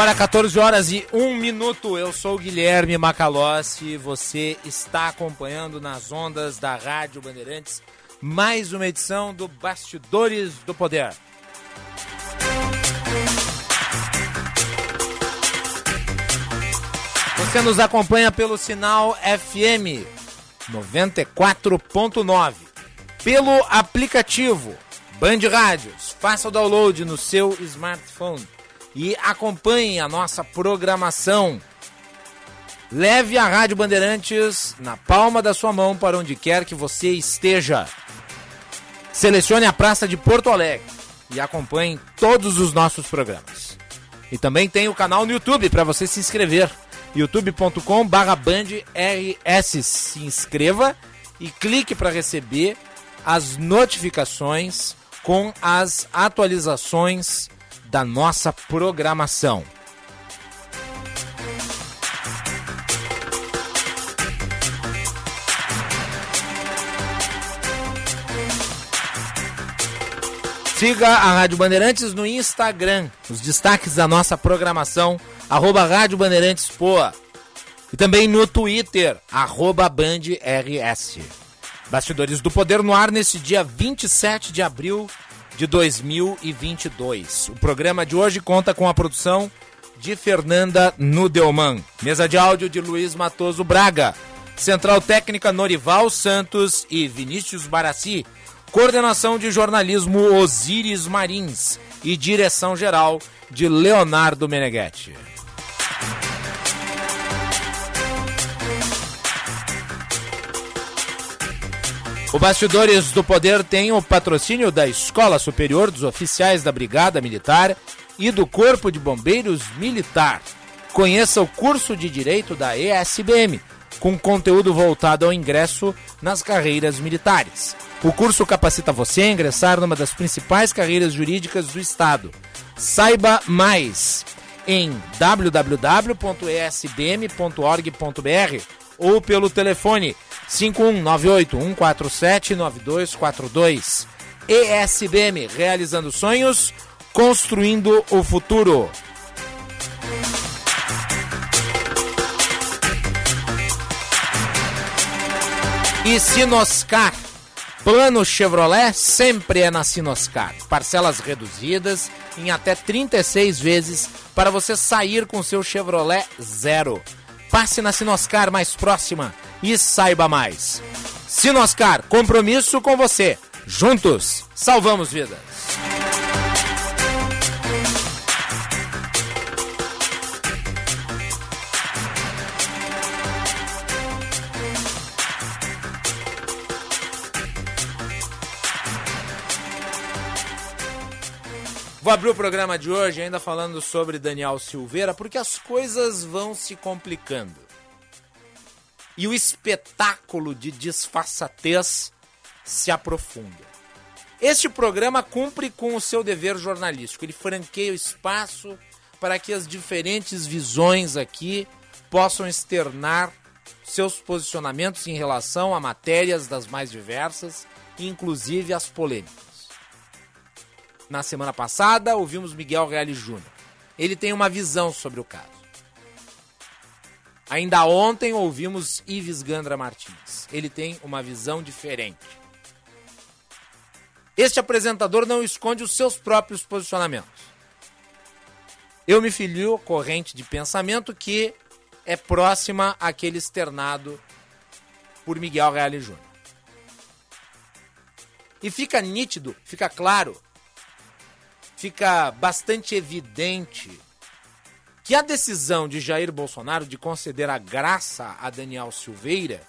Agora 14 horas e 1 minuto. Eu sou o Guilherme Macalossi. Você está acompanhando nas ondas da Rádio Bandeirantes mais uma edição do Bastidores do Poder. Você nos acompanha pelo sinal FM 94.9, pelo aplicativo Band Rádios. Faça o download no seu smartphone e acompanhe a nossa programação. Leve a Rádio Bandeirantes na palma da sua mão para onde quer que você esteja. Selecione a Praça de Porto Alegre e acompanhe todos os nossos programas. E também tem o canal no YouTube para você se inscrever. youtube.com/bandrs. Se inscreva e clique para receber as notificações com as atualizações da nossa programação. Siga a Rádio Bandeirantes no Instagram, os destaques da nossa programação, arroba Rádio Bandeirantes Poa. E também no Twitter, arroba. Bastidores do Poder no ar nesse dia 27 de abril de 2022. O programa de hoje conta com a produção de Fernanda Nudelman, mesa de áudio de Luiz Matoso Braga, central técnica Norival Santos e Vinícius Barassi, coordenação de jornalismo Osíris Marins e direção geral de Leonardo Meneghetti. O Bastidores do Poder tem o patrocínio da Escola Superior dos Oficiais da Brigada Militar e do Corpo de Bombeiros Militar. Conheça o curso de Direito da ESBM, com conteúdo voltado ao ingresso nas carreiras militares. O curso capacita você a ingressar numa das principais carreiras jurídicas do Estado. Saiba mais em www.esbm.org.br ou pelo telefone 5198-147-9242. ESBM, realizando sonhos, construindo o futuro. E Sinoscar. Plano Chevrolet sempre é na Sinoscar. Parcelas reduzidas em até 36 vezes para você sair com seu Chevrolet zero. Passe na Sinoscar mais próxima e saiba mais. Sinoscar, compromisso com você. Juntos, salvamos vidas. Vou abrir o programa de hoje ainda falando sobre Daniel Silveira, porque as coisas vão se complicando. E o espetáculo de disfarçatez se aprofunda. Este programa cumpre com o seu dever jornalístico. Ele franqueia o espaço para que as diferentes visões aqui possam externar seus posicionamentos em relação a matérias das mais diversas, inclusive as polêmicas. Na semana passada, ouvimos Miguel Reale Júnior. Ele tem uma visão sobre o caso. Ainda ontem ouvimos Ives Gandra Martins. Ele tem uma visão diferente. Este apresentador não esconde os seus próprios posicionamentos. Eu me filio corrente de pensamento que é próxima àquele externado por Miguel Reale Júnior. E fica nítido, fica claro, fica bastante evidente que a decisão de Jair Bolsonaro de conceder a graça a Daniel Silveira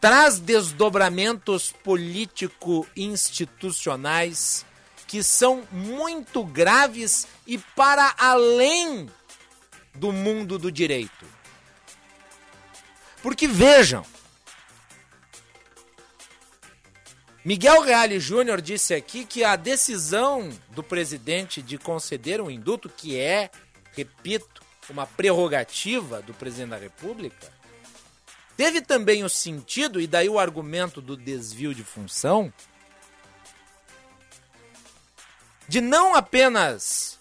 traz desdobramentos político-institucionais que são muito graves e para além do mundo do direito. Porque vejam, Miguel Reale Júnior disse aqui que a decisão do presidente de conceder um induto, que é, repito, uma prerrogativa do presidente da República, teve também o sentido, e daí o argumento do desvio de função, de não apenas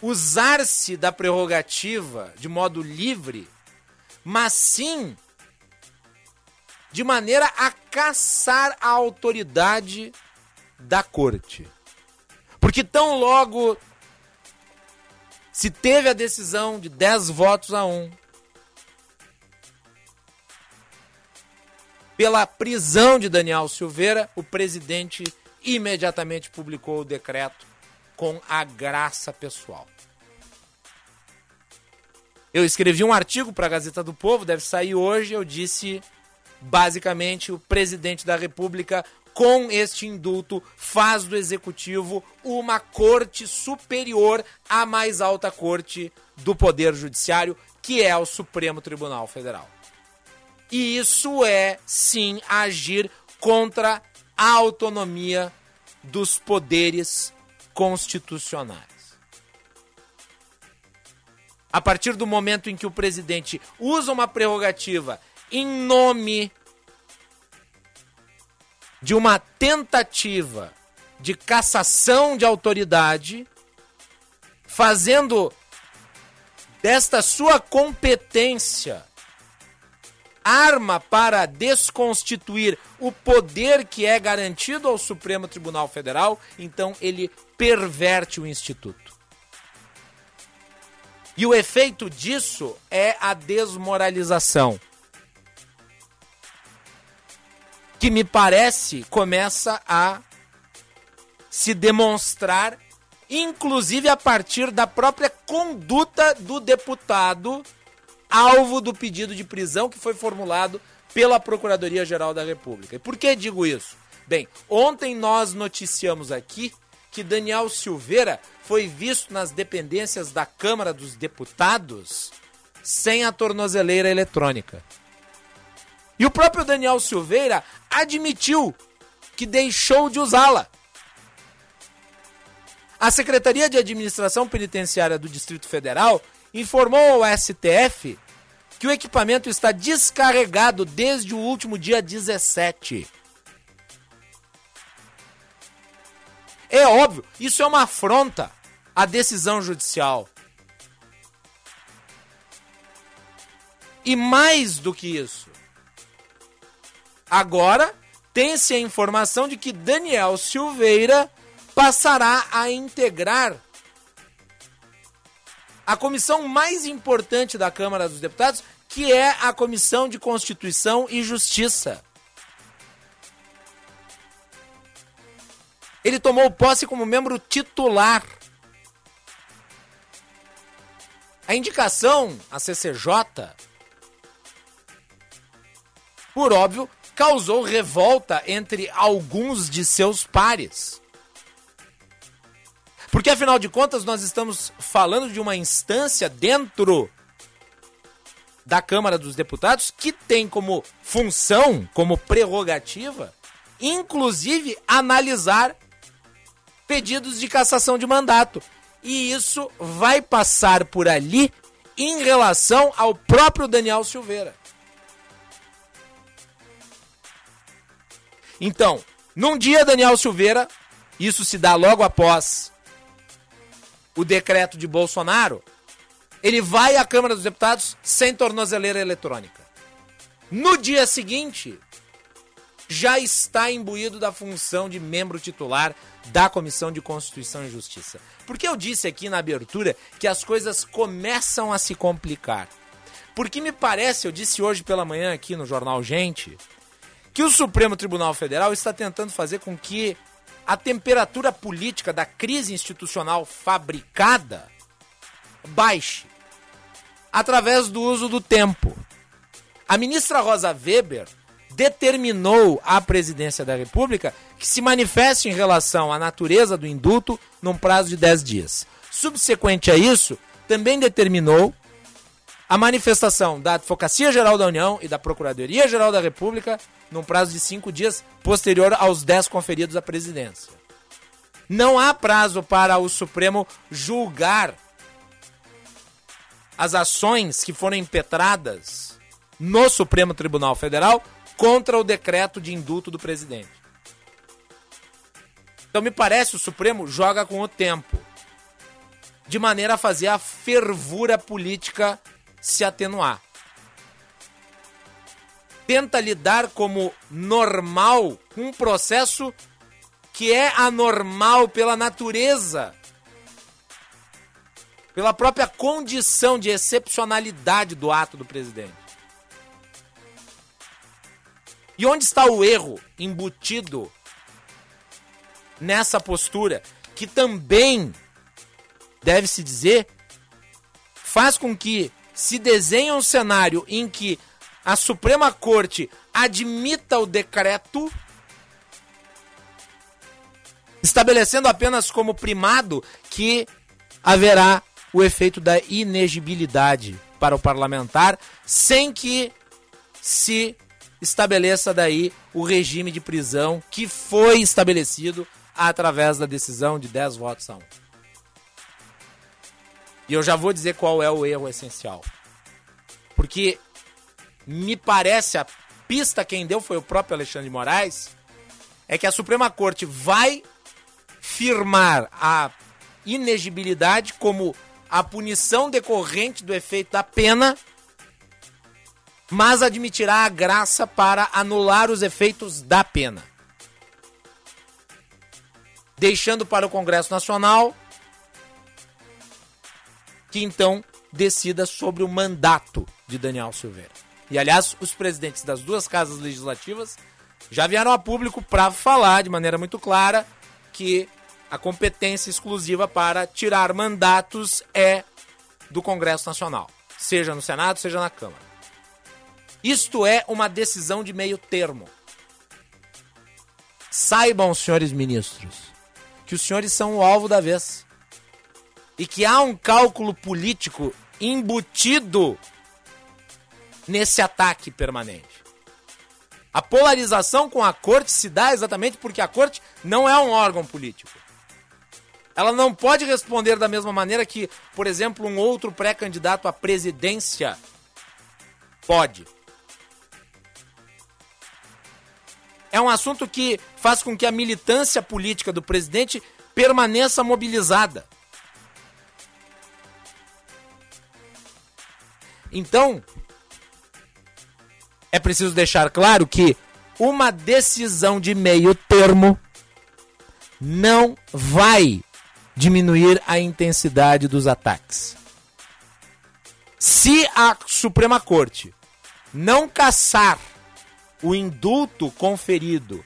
usar-se da prerrogativa de modo livre, mas sim de maneira a caçar a autoridade da corte. Porque tão logo se teve a decisão de 10 votos a 1 pela prisão de Daniel Silveira, o presidente imediatamente publicou o decreto com a graça pessoal. Eu escrevi um artigo para a Gazeta do Povo, deve sair hoje. Eu disse basicamente o presidente da República com este indulto faz do executivo uma corte superior à mais alta corte do poder judiciário, que é o Supremo Tribunal Federal. E isso é sim agir contra a autonomia dos poderes constitucionais. A partir do momento em que o presidente usa uma prerrogativa em nome de uma tentativa de cassação de autoridade, fazendo desta sua competência arma para desconstituir o poder que é garantido ao Supremo Tribunal Federal, então ele perverte o instituto. E o efeito disso é a desmoralização. Que me parece começa a se demonstrar, inclusive a partir da própria conduta do deputado alvo do pedido de prisão que foi formulado pela Procuradoria-Geral da República. E por que digo isso? Bem, ontem nós noticiamos aqui que Daniel Silveira foi visto nas dependências da Câmara dos Deputados sem a tornozeleira eletrônica. E o próprio Daniel Silveira admitiu que deixou de usá-la. A Secretaria de Administração Penitenciária do Distrito Federal informou ao STF que o equipamento está descarregado desde o último dia 17. É óbvio, isso é uma afronta à decisão judicial. E mais do que isso, agora tem-se a informação de que Daniel Silveira passará a integrar a comissão mais importante da Câmara dos Deputados, que é a Comissão de Constituição e Justiça. Ele tomou posse como membro titular. A indicação a CCJ, por óbvio, causou revolta entre alguns de seus pares. Porque afinal de contas nós estamos falando de uma instância dentro da Câmara dos Deputados que tem como função, como prerrogativa, inclusive analisar pedidos de cassação de mandato. E isso vai passar por ali em relação ao próprio Daniel Silveira. Então, num dia, Daniel Silveira, isso se dá logo após o decreto de Bolsonaro, ele vai à Câmara dos Deputados sem tornozeleira eletrônica. No dia seguinte, já está imbuído da função de membro titular da Comissão de Constituição e Justiça. Porque eu disse aqui na abertura que as coisas começam a se complicar. Porque me parece, eu disse hoje pela manhã aqui no jornal Gente, que o Supremo Tribunal Federal está tentando fazer com que a temperatura política da crise institucional fabricada baixe através do uso do tempo. A ministra Rosa Weber determinou à presidência da República que se manifeste em relação à natureza do indulto num prazo de 10 dias. Subsequente a isso, também determinou a manifestação da Advocacia Geral da União e da Procuradoria Geral da República num prazo de cinco dias posterior aos dez conferidos à presidência. Não há prazo para o Supremo julgar as ações que foram impetradas no Supremo Tribunal Federal contra o decreto de indulto do presidente. Então me parece o Supremo joga com o tempo, de maneira a fazer a fervura política se atenuar. Tenta lidar como normal um processo que é anormal pela natureza, pela própria condição de excepcionalidade do ato do presidente. E onde está o erro embutido nessa postura, que também, deve-se dizer, faz com que se desenhe um cenário em que a Suprema Corte admita o decreto, estabelecendo apenas como primado que haverá o efeito da inegibilidade para o parlamentar, sem que se estabeleça daí o regime de prisão que foi estabelecido através da decisão de 10 votos a 1. E eu já vou dizer qual é o erro essencial. Porque me parece a pista quem deu foi o próprio Alexandre de Moraes, é que a Suprema Corte vai firmar a inegibilidade como a punição decorrente do efeito da pena, mas admitirá a graça para anular os efeitos da pena. Deixando para o Congresso Nacional que então decida sobre o mandato de Daniel Silveira. E aliás, os presidentes das duas casas legislativas já vieram a público para falar de maneira muito clara que a competência exclusiva para tirar mandatos é do Congresso Nacional, seja no Senado, seja na Câmara. Isto é uma decisão de meio termo. Saibam, senhores ministros, que os senhores são o alvo da vez e que há um cálculo político embutido nesse ataque permanente. A polarização com a corte se dá exatamente porque a corte não é um órgão político. Ela não pode responder da mesma maneira que, por exemplo, um outro pré-candidato à presidência pode. É um assunto que faz com que a militância política do presidente permaneça mobilizada. Então, é preciso deixar claro que uma decisão de meio termo não vai diminuir a intensidade dos ataques. Se a Suprema Corte não caçar o indulto conferido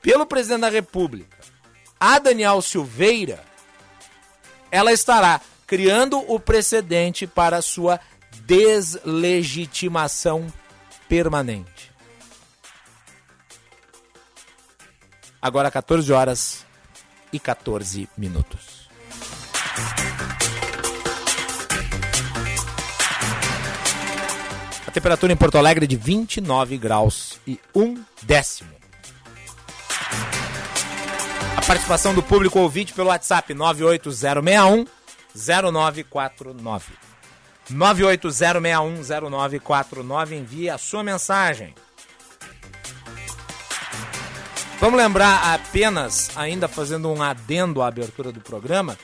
pelo presidente da República a Daniel Silveira, ela estará criando o precedente para sua deslegitimação permanente. Agora 14 horas e 14 minutos. A temperatura em Porto Alegre é de 29 graus e 1 décimo. A participação do público ouvinte pelo WhatsApp 98061 0949. 980610949 envie a sua mensagem. Vamos lembrar apenas, ainda fazendo um adendo à abertura do programa,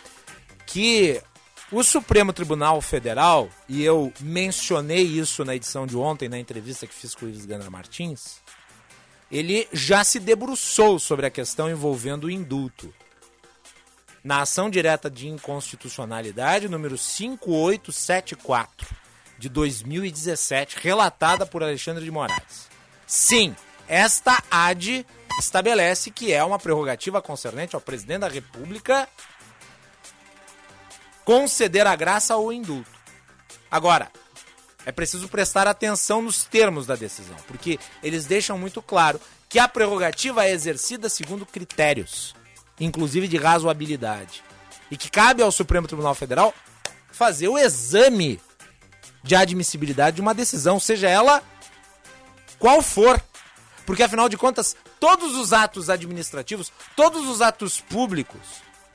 que o Supremo Tribunal Federal, e eu mencionei isso na edição de ontem, na entrevista que fiz com o Ives Gana Martins, ele já se debruçou sobre a questão envolvendo o indulto na ação direta de inconstitucionalidade número 5874 de 2017, relatada por Alexandre de Moraes. Sim, Esta AD estabelece que é uma prerrogativa concernente ao presidente da República conceder a graça ou indulto. Agora, é preciso prestar atenção nos termos da decisão, porque eles deixam muito claro que a prerrogativa é exercida segundo critérios, inclusive de razoabilidade, e que cabe ao Supremo Tribunal Federal fazer o exame de admissibilidade de uma decisão, seja ela qual for. Porque afinal de contas, todos os atos administrativos, todos os atos públicos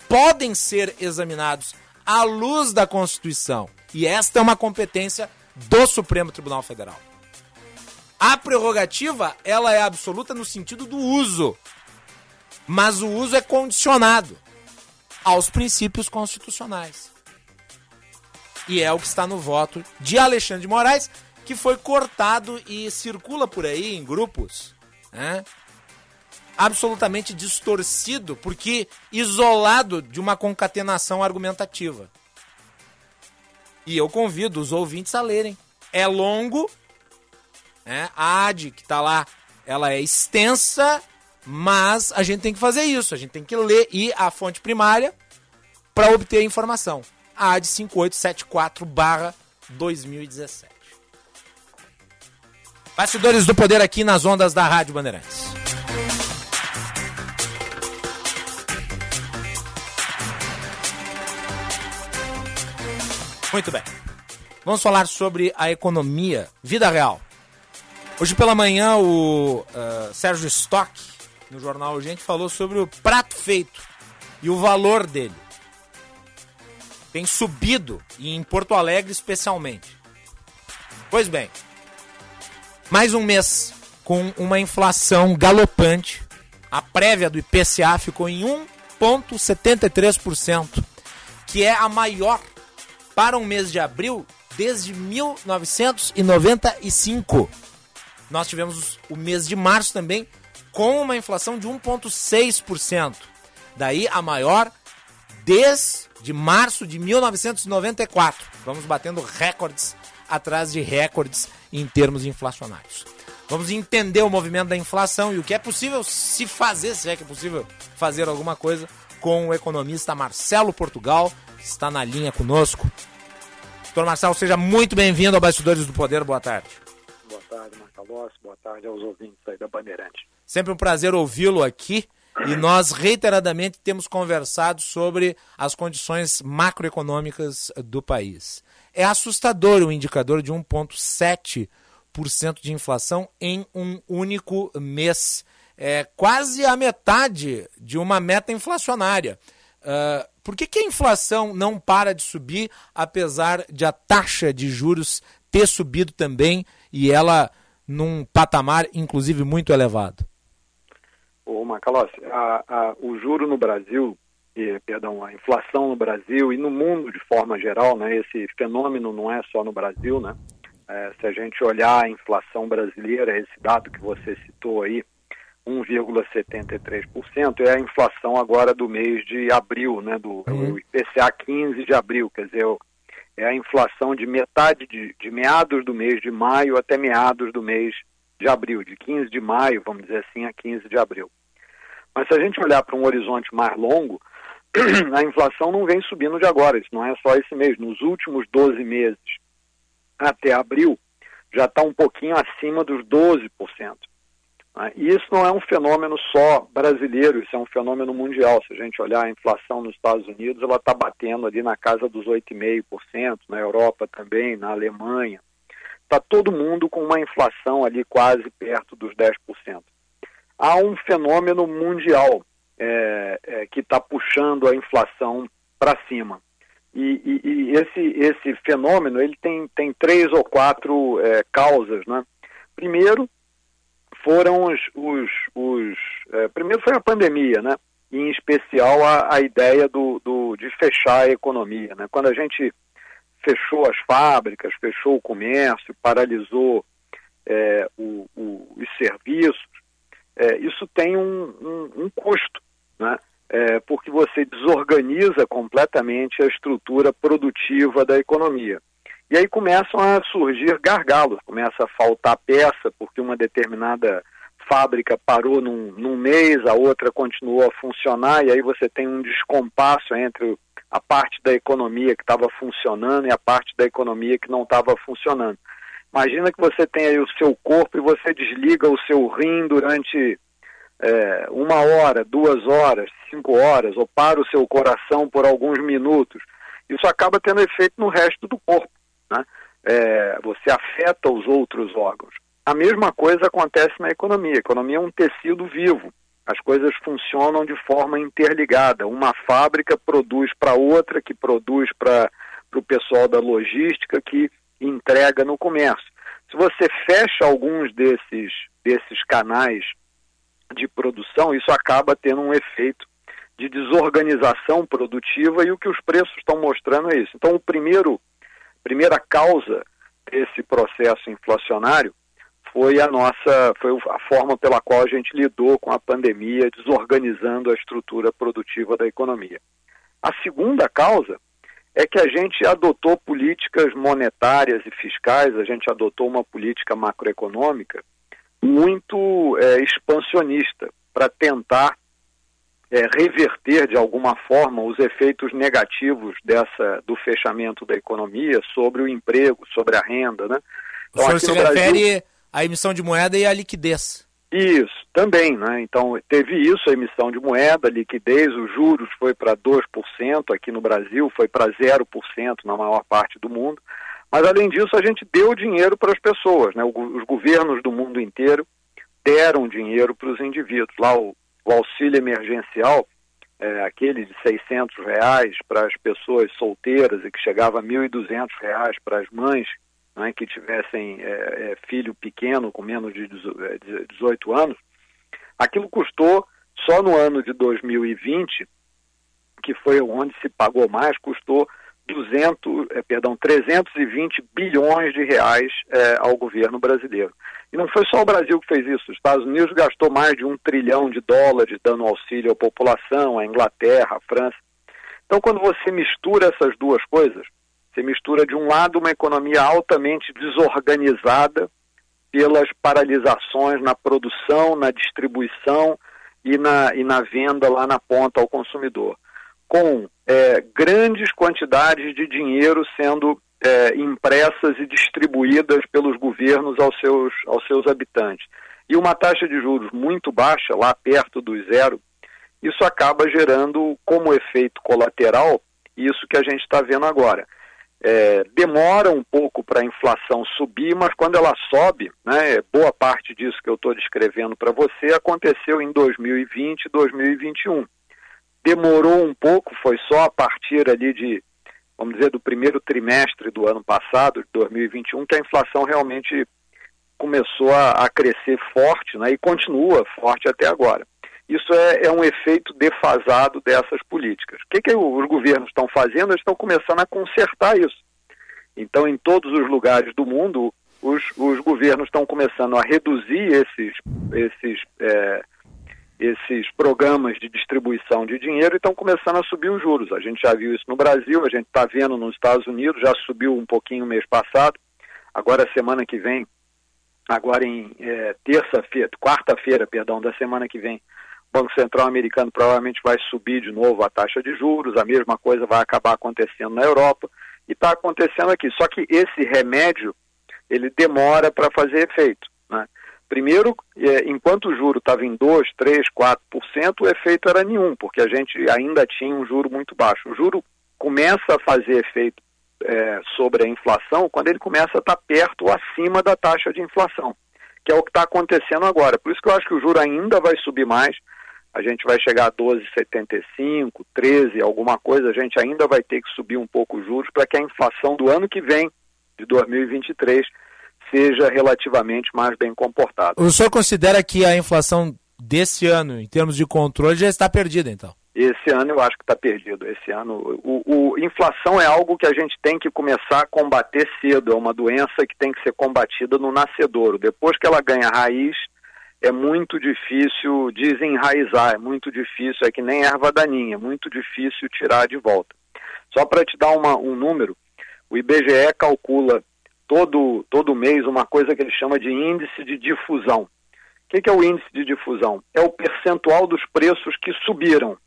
podem ser examinados à luz da Constituição. E esta é uma competência do Supremo Tribunal Federal. A prerrogativa, ela é absoluta no sentido do uso. Mas o uso é condicionado aos princípios constitucionais. E é o que está no voto de Alexandre de Moraes, que foi cortado e circula por aí em grupos, né? absolutamente distorcido, porque isolado de uma concatenação argumentativa. E eu convido os ouvintes a lerem. É longo, né? a AD que está lá, ela é extensa, mas a gente tem que fazer isso, a gente tem que ler e a fonte primária para obter a informação. A AD 5874/2017. Bastidores do Poder aqui nas ondas da Rádio Bandeirantes. Muito bem. Vamos falar sobre a economia, vida real. Hoje pela manhã o uh, Sérgio Stock, no jornal Gente, falou sobre o prato feito e o valor dele. Tem subido, e em Porto Alegre especialmente. Pois bem, mais um mês com uma inflação galopante. A prévia do IPCA ficou em 1,73%, que é a maior para um mês de abril desde 1995. Nós tivemos o mês de março também com uma inflação de 1,6%. Daí a maior desde março de 1994. Vamos batendo recordes atrás de recordes em termos inflacionários. Vamos entender o movimento da inflação e o que é possível se fazer, se é que é possível fazer alguma coisa, com o economista Marcelo Portugal, que está na linha conosco. Doutor Marcelo, seja muito bem-vindo ao Bastidores do Poder. Boa tarde. Boa tarde, Marcalossi. Boa tarde aos ouvintes aí da Bandeirante. Sempre um prazer ouvi-lo aqui. E nós reiteradamente temos conversado sobre as condições macroeconômicas do país. É assustador o indicador de 1,7% de inflação em um único mês. É quase a metade de uma meta inflacionária. Uh, por que, que a inflação não para de subir, apesar de a taxa de juros ter subido também e ela num patamar, inclusive, muito elevado? Ô, Macalossi, a, a, o juro no Brasil, e, perdão, a inflação no Brasil e no mundo de forma geral, né, esse fenômeno não é só no Brasil, né? É, se a gente olhar a inflação brasileira, esse dado que você citou aí, 1,73%, é a inflação agora do mês de abril, né, do uhum. IPCA 15 de abril, quer dizer, é a inflação de metade de, de meados do mês de maio até meados do mês de abril, de 15 de maio, vamos dizer assim, a 15 de abril. Mas se a gente olhar para um horizonte mais longo, a inflação não vem subindo de agora, isso não é só esse mês. Nos últimos 12 meses até abril, já está um pouquinho acima dos 12%. Né? E isso não é um fenômeno só brasileiro, isso é um fenômeno mundial. Se a gente olhar a inflação nos Estados Unidos, ela está batendo ali na casa dos 8,5%, na Europa também, na Alemanha. Está todo mundo com uma inflação ali quase perto dos 10%. Há um fenômeno mundial é, é, que está puxando a inflação para cima. E, e, e, esse, esse fenômeno ele tem, tem três ou quatro é, causas. Né? Primeiro, foram os. os, os é, primeiro foi a pandemia, né? E em especial a, a ideia do, do, de fechar a economia. Né? Quando a gente fechou as fábricas, fechou o comércio, paralisou é, o, o, os serviços, é, isso tem um, um, um custo, né? É, porque você desorganiza completamente a estrutura produtiva da economia. E aí começam a surgir gargalos, começa a faltar peça, porque uma determinada fábrica parou num, num mês, a outra continuou a funcionar, e aí você tem um descompasso entre a parte da economia que estava funcionando e a parte da economia que não estava funcionando. Imagina que você tem aí o seu corpo e você desliga o seu rim durante é, uma hora, duas horas, cinco horas, ou para o seu coração por alguns minutos. Isso acaba tendo efeito no resto do corpo. Né? É, você afeta os outros órgãos. A mesma coisa acontece na economia. A economia é um tecido vivo. As coisas funcionam de forma interligada. Uma fábrica produz para outra, que produz para o pessoal da logística, que entrega no comércio. Se você fecha alguns desses, desses canais de produção, isso acaba tendo um efeito de desorganização produtiva e o que os preços estão mostrando é isso. Então, o primeiro, primeira causa desse processo inflacionário foi a nossa, foi a forma pela qual a gente lidou com a pandemia, desorganizando a estrutura produtiva da economia. A segunda causa é que a gente adotou políticas monetárias e fiscais, a gente adotou uma política macroeconômica muito é, expansionista para tentar é, reverter de alguma forma os efeitos negativos dessa do fechamento da economia sobre o emprego, sobre a renda, né? Então, o senhor se refere Brasil... à emissão de moeda e à liquidez? Isso, também, né? Então, teve isso, a emissão de moeda, liquidez, os juros foi para 2% aqui no Brasil, foi para 0% na maior parte do mundo. Mas, além disso, a gente deu dinheiro para as pessoas, né? Os governos do mundo inteiro deram dinheiro para os indivíduos. Lá, o, o auxílio emergencial, é, aquele de 600 reais para as pessoas solteiras e que chegava a 1.200 reais para as mães né, que tivessem é, é, filho pequeno com menos de 18 é, anos, aquilo custou só no ano de 2020, que foi onde se pagou mais, custou 200, é, perdão, 320 bilhões de reais é, ao governo brasileiro. E não foi só o Brasil que fez isso. Os Estados Unidos gastou mais de um trilhão de dólares dando auxílio à população, a Inglaterra, a França. Então, quando você mistura essas duas coisas, você mistura, de um lado, uma economia altamente desorganizada pelas paralisações na produção, na distribuição e na, e na venda lá na ponta ao consumidor, com é, grandes quantidades de dinheiro sendo é, impressas e distribuídas pelos governos aos seus, aos seus habitantes. E uma taxa de juros muito baixa, lá perto do zero, isso acaba gerando como efeito colateral isso que a gente está vendo agora é, demora um pouco para a inflação subir, mas quando ela sobe, né, boa parte disso que eu estou descrevendo para você aconteceu em 2020 e 2021. Demorou um pouco, foi só a partir ali de, vamos dizer, do primeiro trimestre do ano passado, de 2021, que a inflação realmente começou a, a crescer forte né, e continua forte até agora. Isso é, é, um efeito defasado dessas políticas. O que, que os governos estão fazendo? Eles estão começando a consertar isso. Então, em todos os lugares do mundo, os, os governos estão começando a reduzir esses, esses, é, esses programas de distribuição de dinheiro e estão começando a subir os juros. A gente já viu isso no Brasil, a gente está vendo nos Estados Unidos, já subiu um pouquinho mês passado. Agora, semana que vem, agora em é, terça-feira, quarta-feira, perdão, da semana que vem, Banco Central americano provavelmente vai subir de novo a taxa de juros, a mesma coisa vai acabar acontecendo na Europa e está acontecendo aqui. Só que esse remédio ele demora para fazer efeito. Né? Primeiro, é, enquanto o juro estava em 2, 3, 4%, o efeito era nenhum, porque a gente ainda tinha um juro muito baixo. O juro começa a fazer efeito é, sobre a inflação quando ele começa a estar tá perto ou acima da taxa de inflação, que é o que está acontecendo agora. Por isso que eu acho que o juro ainda vai subir mais, a gente vai chegar a 12,75, 13, alguma coisa, a gente ainda vai ter que subir um pouco os juros para que a inflação do ano que vem, de 2023, seja relativamente mais bem comportada. O senhor considera que a inflação desse ano, em termos de controle, já está perdida, então? Esse ano eu acho que está perdido. Esse ano, o, o, inflação é algo que a gente tem que começar a combater cedo. É uma doença que tem que ser combatida no nascedouro. Depois que ela ganha raiz, é muito difícil desenraizar, é muito difícil, é que nem erva daninha, é muito difícil tirar de volta. Só para te dar uma, um número, o IBGE calcula todo, todo mês uma coisa que ele chama de índice de difusão, que, que é o índice de difusão? É o percentual dos preços que subiram.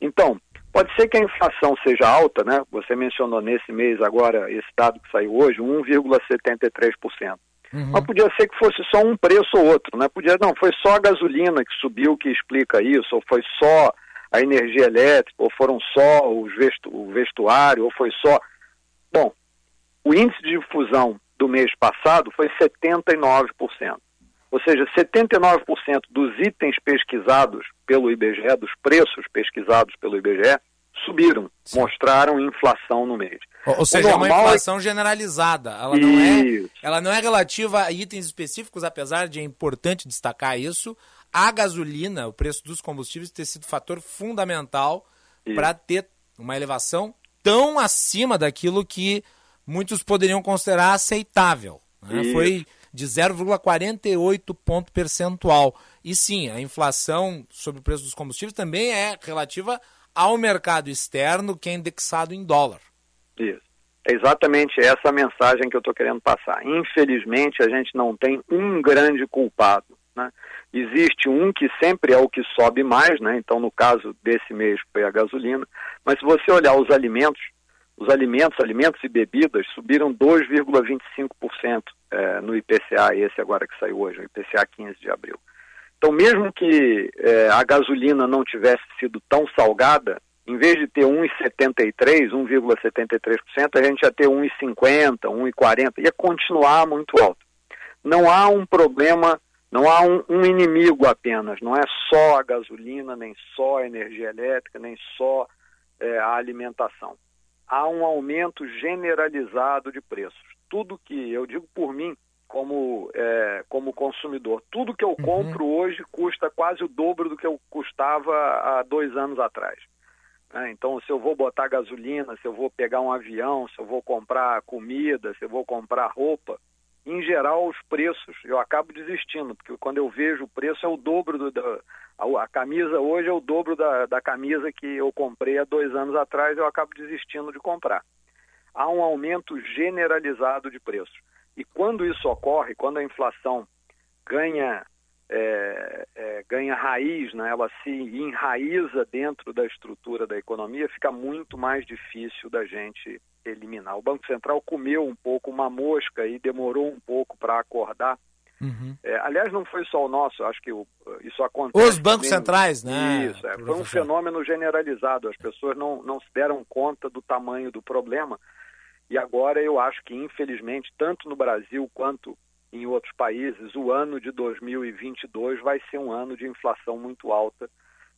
Então, pode ser que a inflação seja alta, né? Você mencionou nesse mês agora, esse dado que saiu hoje, 1,73%. Uhum. Mas podia ser que fosse só um preço ou outro, né? Podia, não, foi só a gasolina que subiu que explica isso, ou foi só a energia elétrica, ou foram só os vestu, o vestuário, ou foi só. Bom, o índice de difusão do mês passado foi 79%. Ou seja, 79% dos itens pesquisados pelo IBGE, dos preços pesquisados pelo IBGE, subiram, Sim. mostraram inflação no mês. Ou, seja, é uma é inflação generalizada. Ela não, é, ela não é relativa a itens específicos, apesar de é importante destacar isso. A gasolina, o preço dos combustíveis, ter sido fator fundamental para ter uma elevação tão acima daquilo que muitos poderiam considerar aceitável. Né? Foi de 0,48 ponto percentual. E sim, a inflação sobre o preço dos combustíveis também é relativa ao mercado externo, que é indexado em dólar. Isso. É exatamente essa mensagem que eu estou querendo passar. Infelizmente, a gente não tem um grande culpado. Né? Existe um que sempre é o que sobe mais, né? então no caso desse mês foi a gasolina, mas se você olhar os alimentos, os alimentos, alimentos e bebidas subiram 2,25% é, no IPCA, esse agora que saiu hoje, o IPCA 15 de abril. Então, mesmo que é, a gasolina não tivesse sido tão salgada, em vez de ter 1,73%, 1,73%, a gente ia ter 1,50%, 1,40%, ia continuar muito alto. Não há um problema, não há um, um, inimigo apenas, não é só a gasolina, nem só a energia elétrica, nem só é, a alimentação há um aumento generalizado de preços. Tudo que eu digo por mim, como, é, como consumidor, tudo que eu uhum. compro uhum. hoje custa quase o dobro do que eu custava há dois anos atrás. É, então, se eu vou botar gasolina, se eu vou pegar um avião, se eu vou comprar comida, se eu vou comprar roupa, em geral, os preços, eu acabo desistindo, porque quando eu vejo o preço é o dobro do, da, a, a, camisa hoje é o dobro da, da camisa que eu comprei há dois anos atrás, eu acabo desistindo de comprar. Há um aumento generalizado de preços. E quando isso ocorre, quando a inflação ganha, é, é, ganha raiz, né, ela se enraiza dentro da estrutura da economia, fica muito mais difícil da gente eliminar. O Banco Central comeu um pouco uma mosca e demorou um pouco para acordar. Uhum. É, aliás, não foi só o nosso, acho que o, isso acontece. Os bancos também, centrais, né? Isso, é, foi um fenômeno generalizado. As pessoas não, não se deram conta do tamanho do problema. E agora eu acho que, infelizmente, tanto no Brasil quanto em outros países, o ano de 2022 vai ser um ano de inflação muito alta.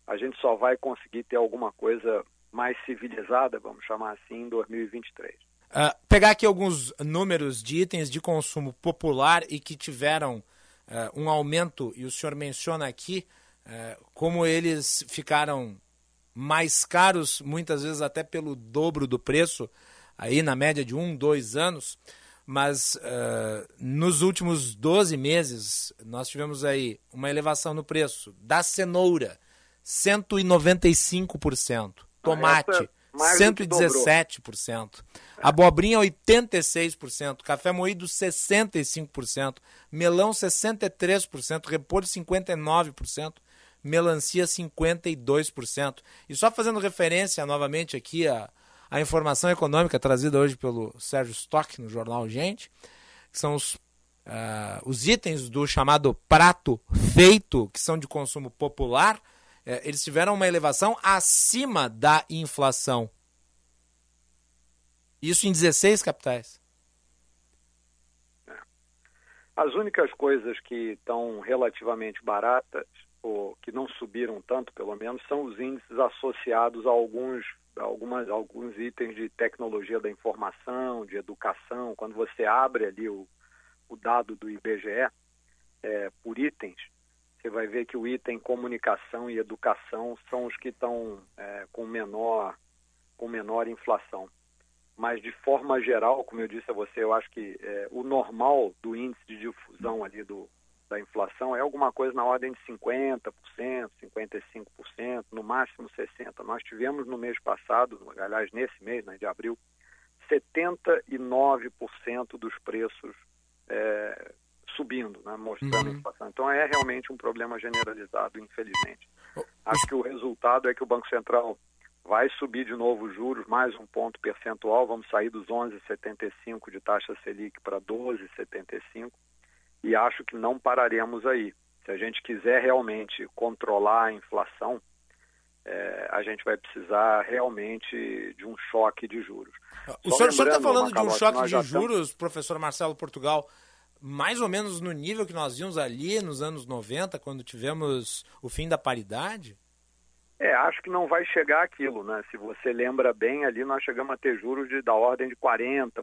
A gente só vai conseguir ter alguma coisa mais civilizada, vamos chamar assim, em 2023. Uh, pegar aqui alguns números de itens de consumo popular e que tiveram uh, um aumento, e o senhor menciona aqui uh, como eles ficaram mais caros, muitas vezes até pelo dobro do preço, aí na média de um, dois anos, mas nos últimos 12 meses nós tivemos aí uma elevação no preço da cenoura, 195% tomate, 117%. Abobrinha, 86%. Café moído, 65%. Melão, 63%. Repolho, 59%. Melancia, 52%. E só fazendo referência novamente aqui a, a informação econômica trazida hoje pelo Sérgio Stock no jornal Gente, que são os, uh, os itens do chamado prato feito, que são de consumo popular, é, eles tiveram uma elevação acima da inflação. Isso em 16 capitais. É. As únicas coisas que estão relativamente baratas, ou que não subiram tanto, pelo menos, são os índices associados a alguns, algumas, alguns itens de tecnologia da informação, de educação. Quando você abre ali o, o dado do IBGE é, por itens, você vai ver que o item comunicação e educação são os que estão é, com menor com menor inflação. Mas de forma geral, como eu disse a você, eu acho que é, o normal do índice de difusão ali do, da inflação é alguma coisa na ordem de 50%, 55%, no máximo 60%. Nós tivemos no mês passado, aliás, nesse mês né, de abril, 79% dos preços é, subindo, né, mostrando uhum. inflação. Então é realmente um problema generalizado, infelizmente. Acho que o resultado é que o Banco Central vai subir de novo os juros, mais um ponto percentual, vamos sair dos 11,75 de taxa Selic para 12,75 e acho que não pararemos aí. Se a gente quiser realmente controlar a inflação, é, a gente vai precisar realmente de um choque de juros. O Só senhor está falando de um choque de juros, estamos... professor Marcelo Portugal, mais ou menos no nível que nós vimos ali nos anos 90, quando tivemos o fim da paridade? É, acho que não vai chegar aquilo, né? Se você lembra bem, ali nós chegamos a ter juros de, da ordem de 40%,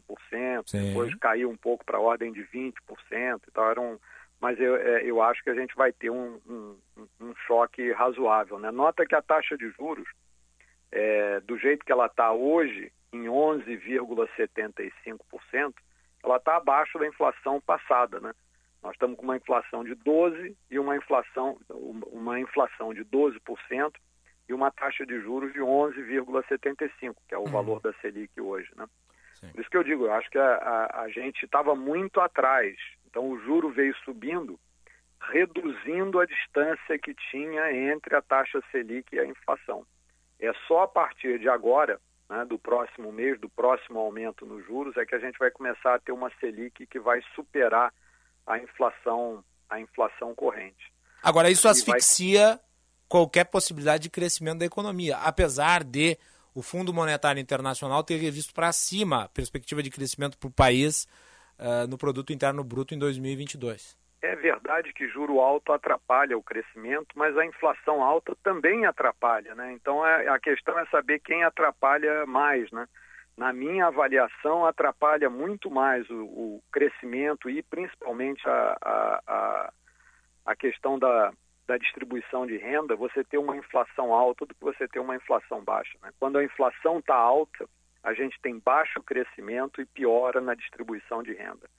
Sim. depois caiu um pouco para a ordem de 20% e tal. Era um, mas eu, é, eu acho que a gente vai ter um, um, um choque razoável. Né? Nota que a taxa de juros, é, do jeito que ela está hoje, em 11,75%, ela está abaixo da inflação passada. Né? Nós estamos com uma inflação de 12% e uma inflação, uma inflação de 12% e uma taxa de juros de 11,75%, que é o uhum. valor da Selic hoje. Né? Por isso que eu digo, eu acho que a, a, a gente estava muito atrás então o juro veio subindo, reduzindo a distância que tinha entre a taxa Selic e a inflação. É só a partir de agora, né, do próximo mês, do próximo aumento nos juros, é que a gente vai começar a ter uma Selic que vai superar a inflação, a inflação corrente. Agora isso asfixia. Qualquer possibilidade de crescimento da economia, apesar de o Fundo Monetário Internacional ter revisto para cima a perspectiva de crescimento para o país uh, no produto interno bruto em 2022. É verdade que juro alto atrapalha o crescimento, mas a inflação alta também atrapalha, né? Então é, a questão é saber quem atrapalha mais, né? Na minha avaliação, atrapalha muito mais o, o crescimento e principalmente a, a, a, a questão da, da distribuição de renda, você ter uma inflação alta do que você ter uma inflação baixa. Né? Quando a inflação está alta, a gente tem baixo crescimento e piora na distribuição de renda.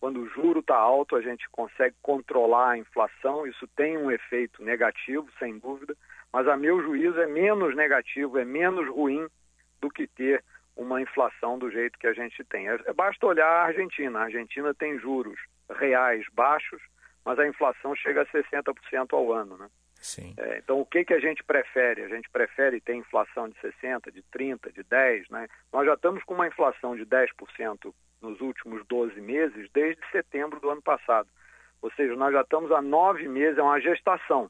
Quando o juro está alto, a gente consegue controlar a inflação, isso tem um efeito negativo, sem dúvida, mas a meu juízo é menos negativo, é menos ruim do que ter uma inflação do jeito que a gente tem. É, basta olhar a Argentina. A Argentina tem juros reais baixos, mas a inflação chega a 60% ao ano. Né? É, então, o que, que a gente prefere? A gente prefere ter inflação de 60%, de 30%, de 10%. Né? Nós já estamos com uma inflação de 10% nos últimos 12 meses, desde setembro do ano passado. Ou seja, nós já estamos há nove meses, é uma gestação.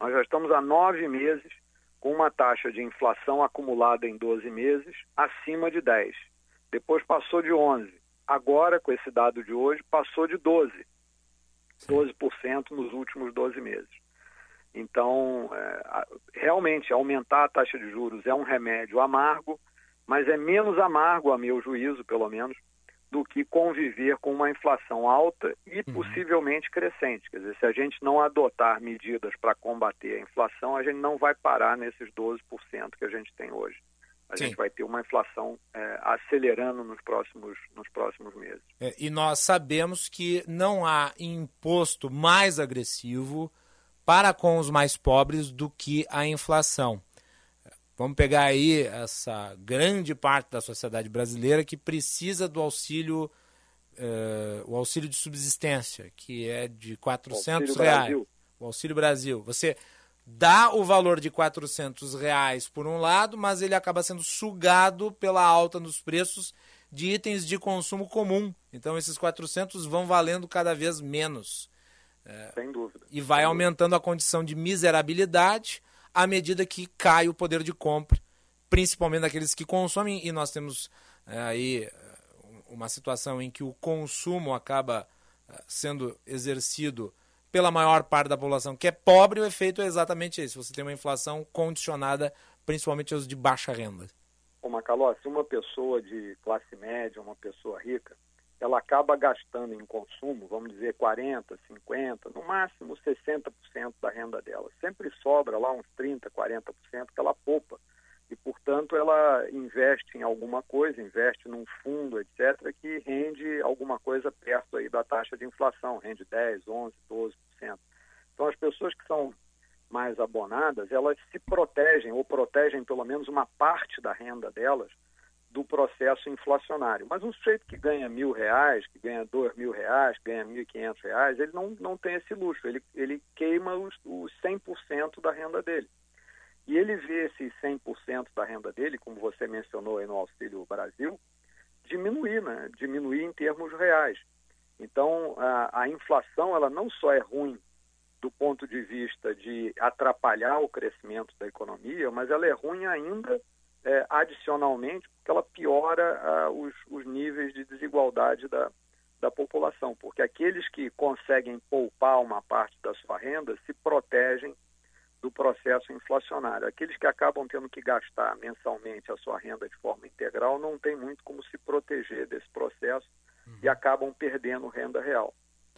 Nós já estamos há nove meses com uma taxa de inflação acumulada em 12 meses acima de 10. Depois passou de 11. Agora, com esse dado de hoje, passou de 12. 12% nos últimos 12 meses. Então, é, realmente, aumentar a taxa de juros é um remédio amargo, mas é menos amargo, a meu juízo, pelo menos, do que conviver com uma inflação alta e uhum. possivelmente crescente. Quer dizer, se a gente não adotar medidas para combater a inflação, a gente não vai parar nesses 12% que a gente tem hoje. A Sim. gente vai ter uma inflação é, acelerando nos próximos, nos próximos meses. É, e nós sabemos que não há imposto mais agressivo para com os mais pobres do que a inflação. Vamos pegar aí essa grande parte da sociedade brasileira que precisa do auxílio, uh, o auxílio de subsistência, que é de 400 o reais. Brasil. O Auxílio Brasil. Você dá o valor de 400 reais por um lado, mas ele acaba sendo sugado pela alta nos preços de itens de consumo comum. Então esses 400 vão valendo cada vez menos. É, Sem dúvida. E vai Sem aumentando dúvida. a condição de miserabilidade à medida que cai o poder de compra, principalmente daqueles que consomem. E nós temos é, aí é, uma situação em que o consumo acaba é, sendo exercido pela maior parte da população que é pobre, o efeito é exatamente esse. Você tem uma inflação condicionada principalmente aos de baixa renda. Ô Macaló, se uma pessoa de classe média, uma pessoa rica, ela acaba gastando em consumo, vamos dizer 40, 50, no máximo 60% da renda dela. Sempre sobra lá uns 30, 40% que ela poupa. E, portanto, ela investe em alguma coisa, investe num fundo, etc., que rende alguma coisa perto aí da taxa de inflação, rende 10, 11, 12%. Então, as pessoas que são mais abonadas, elas se protegem, ou protegem pelo menos uma parte da renda delas, do processo inflacionário. Mas um sujeito que ganha mil reais, que ganha dois mil reais, que ganha mil e quinhentos reais, ele não, não tem esse luxo, ele, ele queima os, os 100% da renda dele. E ele vê esses 100% da renda dele, como você mencionou aí no Auxílio Brasil, diminuir, né? diminuir em termos reais. Então, a, a inflação ela não só é ruim do ponto de vista de atrapalhar o crescimento da economia, mas ela é ruim ainda é, adicionalmente porque ela piora ah, os, os, níveis de desigualdade da, da população, porque aqueles que conseguem poupar uma parte da sua renda se protegem do processo inflacionário. Aqueles que acabam tendo que gastar mensalmente a sua renda de forma integral não tem muito como se proteger desse processo uhum. e acabam perdendo renda real.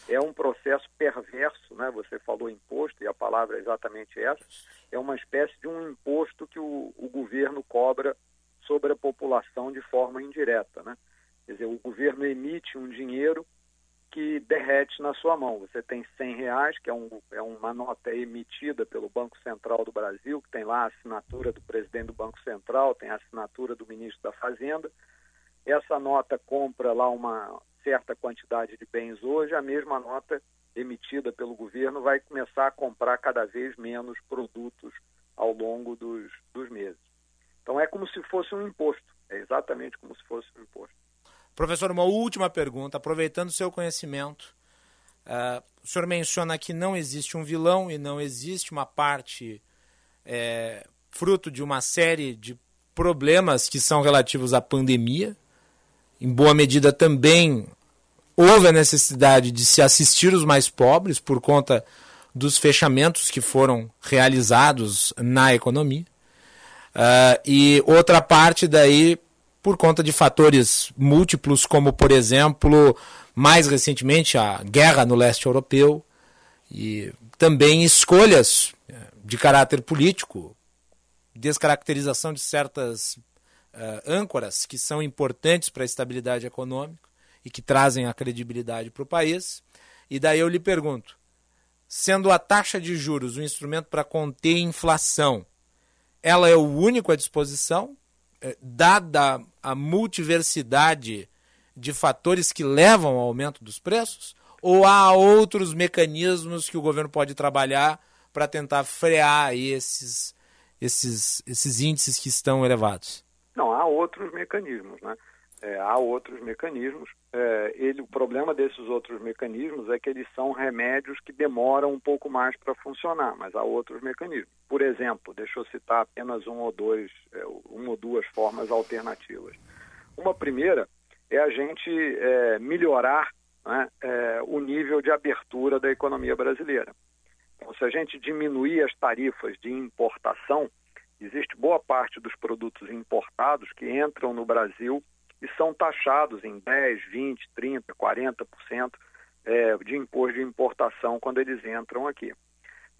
É um processo perverso, né? Você falou imposto e a palavra é exatamente essa. É uma espécie de um imposto que o, o governo cobra sobre a população de forma indireta, né? Quer dizer, o governo emite um dinheiro que derrete na sua mão. Você tem 100 reais, que é, um, é uma nota emitida pelo Banco Central do Brasil, que tem lá a assinatura do presidente do Banco Central, tem a assinatura do ministro da Fazenda. Essa nota compra lá uma certa quantidade de bens hoje, a mesma nota emitida pelo governo vai começar a comprar cada vez menos produtos ao longo dos, dos meses. Então é como se fosse um imposto, é exatamente como se fosse um imposto. Professor, uma última pergunta, aproveitando o seu conhecimento. Uh, o senhor menciona que não existe um vilão e não existe uma parte é, fruto de uma série de problemas que são relativos à pandemia. Em boa medida também houve a necessidade de se assistir os mais pobres por conta dos fechamentos que foram realizados na economia. Uh, e outra parte daí por conta de fatores múltiplos, como, por exemplo, mais recentemente, a guerra no leste europeu e também escolhas eh, de caráter político, descaracterização de certas uh, âncoras que são importantes para a estabilidade econômica e que trazem a credibilidade para o país. E daí eu lhe pergunto: sendo a taxa de juros um instrumento para conter inflação, ela é o único à disposição é, dada a multiversidade de fatores que levam ao aumento dos preços? Ou há outros mecanismos que o governo pode trabalhar para tentar frear esses, esses, esses índices que estão elevados? Não, há outros mecanismos, né? É, há outros mecanismos. É, ele, o problema desses outros mecanismos é que eles são remédios que demoram um pouco mais para funcionar, mas há outros mecanismos. Por exemplo, deixa eu citar apenas um ou dois, é, uma ou duas formas alternativas. Uma primeira é a gente é, melhorar né, é, o nível de abertura da economia brasileira. Então, se a gente diminuir as tarifas de importação, existe boa parte dos produtos importados que entram no Brasil e são taxados em 10, 20, 30, 40% é, de imposto de importação quando eles entram aqui.